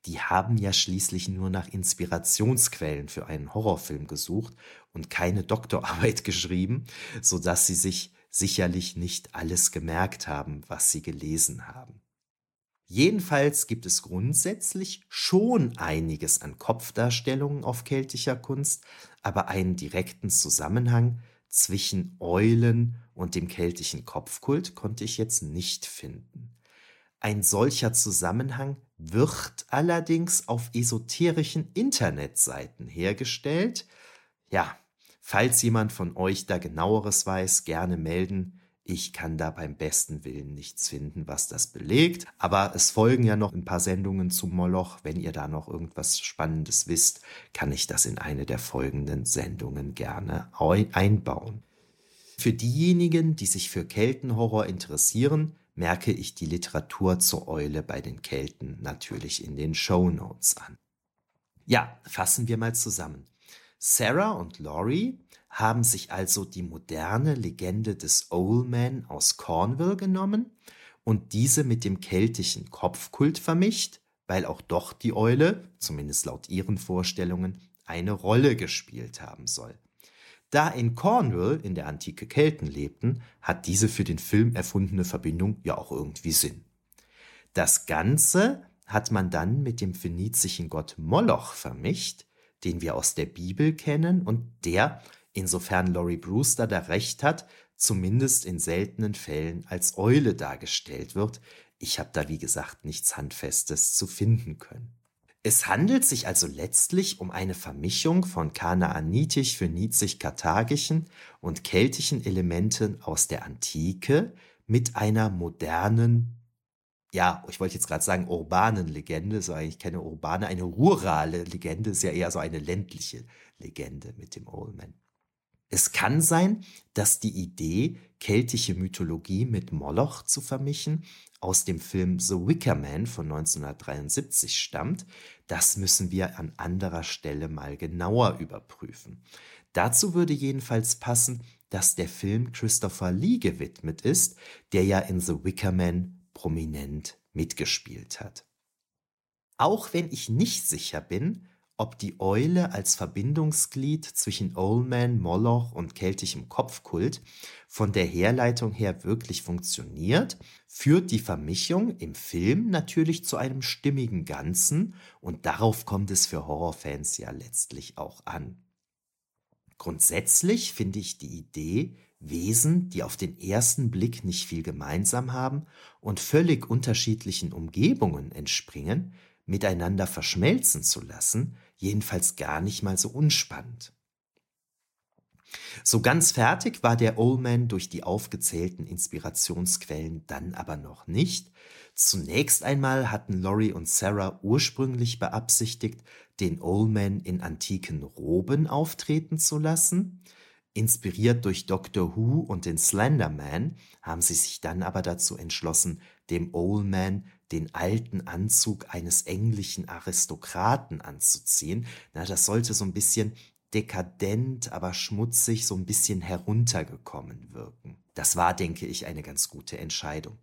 Die haben ja schließlich nur nach Inspirationsquellen für einen Horrorfilm gesucht und keine Doktorarbeit geschrieben, so dass sie sich sicherlich nicht alles gemerkt haben, was sie gelesen haben. Jedenfalls gibt es grundsätzlich schon einiges an Kopfdarstellungen auf keltischer Kunst, aber einen direkten Zusammenhang zwischen Eulen und dem keltischen Kopfkult konnte ich jetzt nicht finden. Ein solcher Zusammenhang wird allerdings auf esoterischen Internetseiten hergestellt. Ja, falls jemand von euch da genaueres weiß, gerne melden. Ich kann da beim besten Willen nichts finden, was das belegt. Aber es folgen ja noch ein paar Sendungen zu Moloch. Wenn ihr da noch irgendwas Spannendes wisst, kann ich das in eine der folgenden Sendungen gerne einbauen. Für diejenigen, die sich für Keltenhorror interessieren, merke ich die Literatur zur Eule bei den Kelten natürlich in den Show Notes an. Ja, fassen wir mal zusammen. Sarah und Laurie haben sich also die moderne Legende des Old Man aus Cornwall genommen und diese mit dem keltischen Kopfkult vermischt, weil auch doch die Eule, zumindest laut ihren Vorstellungen, eine Rolle gespielt haben soll. Da in Cornwall in der Antike Kelten lebten, hat diese für den Film erfundene Verbindung ja auch irgendwie Sinn. Das Ganze hat man dann mit dem phönizischen Gott Moloch vermischt, den wir aus der Bibel kennen und der insofern Laurie Brewster da recht hat, zumindest in seltenen Fällen als Eule dargestellt wird. Ich habe da wie gesagt nichts Handfestes zu finden können. Es handelt sich also letztlich um eine Vermischung von kanaanitisch-phönizisch-karthagischen und keltischen Elementen aus der Antike mit einer modernen, ja, ich wollte jetzt gerade sagen urbanen Legende, ist eigentlich keine urbane, eine rurale Legende, ist ja eher so eine ländliche Legende mit dem Old Man. Es kann sein, dass die Idee, keltische Mythologie mit Moloch zu vermischen, aus dem Film The Wicker Man von 1973 stammt. Das müssen wir an anderer Stelle mal genauer überprüfen. Dazu würde jedenfalls passen, dass der Film Christopher Lee gewidmet ist, der ja in The Wicker Man prominent mitgespielt hat. Auch wenn ich nicht sicher bin, ob die Eule als Verbindungsglied zwischen Oldman, Moloch und keltischem Kopfkult von der Herleitung her wirklich funktioniert, führt die Vermischung im Film natürlich zu einem stimmigen Ganzen und darauf kommt es für Horrorfans ja letztlich auch an. Grundsätzlich finde ich die Idee, Wesen, die auf den ersten Blick nicht viel gemeinsam haben und völlig unterschiedlichen Umgebungen entspringen, miteinander verschmelzen zu lassen, jedenfalls gar nicht mal so unspannend. So ganz fertig war der Old Man durch die aufgezählten Inspirationsquellen dann aber noch nicht. Zunächst einmal hatten Laurie und Sarah ursprünglich beabsichtigt, den Old Man in antiken Roben auftreten zu lassen. Inspiriert durch Doctor Who und den Slender Man haben sie sich dann aber dazu entschlossen, dem Old Man den alten Anzug eines englischen Aristokraten anzuziehen. Na, das sollte so ein bisschen dekadent, aber schmutzig, so ein bisschen heruntergekommen wirken. Das war, denke ich, eine ganz gute Entscheidung.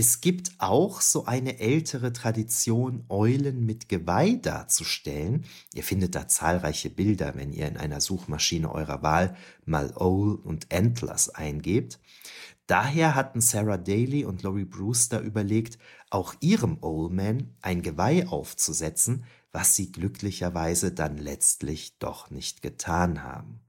Es gibt auch so eine ältere Tradition, Eulen mit Geweih darzustellen. Ihr findet da zahlreiche Bilder, wenn ihr in einer Suchmaschine eurer Wahl mal Owl und Antlers eingebt. Daher hatten Sarah Daly und Laurie Brewster überlegt, auch ihrem Old Man ein Geweih aufzusetzen, was sie glücklicherweise dann letztlich doch nicht getan haben.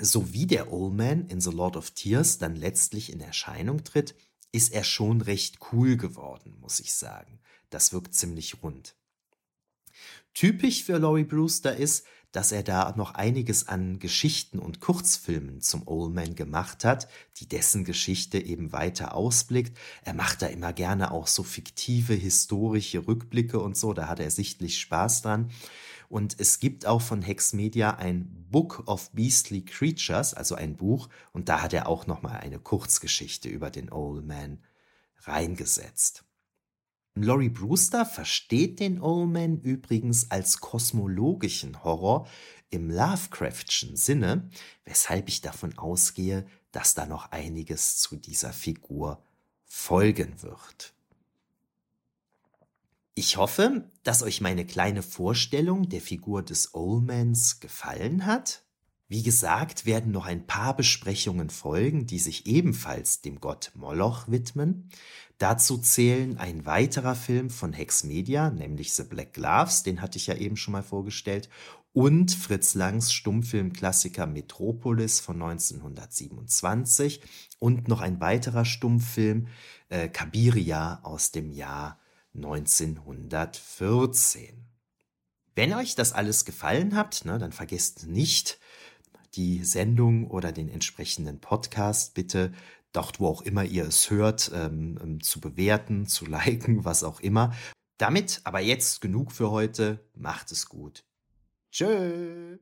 So wie der Old Man in The Lord of Tears dann letztlich in Erscheinung tritt, ist er schon recht cool geworden, muss ich sagen. Das wirkt ziemlich rund. Typisch für Laurie Brewster ist, dass er da noch einiges an Geschichten und Kurzfilmen zum Old Man gemacht hat, die dessen Geschichte eben weiter ausblickt. Er macht da immer gerne auch so fiktive historische Rückblicke und so, da hat er sichtlich Spaß dran. Und es gibt auch von Hex Media ein Book of Beastly Creatures, also ein Buch, und da hat er auch noch mal eine Kurzgeschichte über den Old Man reingesetzt. Laurie Brewster versteht den Old Man übrigens als kosmologischen Horror im Lovecraftschen Sinne, weshalb ich davon ausgehe, dass da noch einiges zu dieser Figur folgen wird. Ich hoffe, dass euch meine kleine Vorstellung der Figur des Oldmans gefallen hat. Wie gesagt, werden noch ein paar Besprechungen folgen, die sich ebenfalls dem Gott Moloch widmen. Dazu zählen ein weiterer Film von Hex Media, nämlich The Black Gloves, den hatte ich ja eben schon mal vorgestellt, und Fritz Langs Stummfilmklassiker Metropolis von 1927 und noch ein weiterer Stummfilm äh, Kabiria aus dem Jahr 1914. Wenn euch das alles gefallen hat, ne, dann vergesst nicht, die Sendung oder den entsprechenden Podcast bitte dort, wo auch immer ihr es hört, ähm, ähm zu bewerten, zu liken, was auch immer. Damit aber jetzt genug für heute. Macht es gut. Tschö.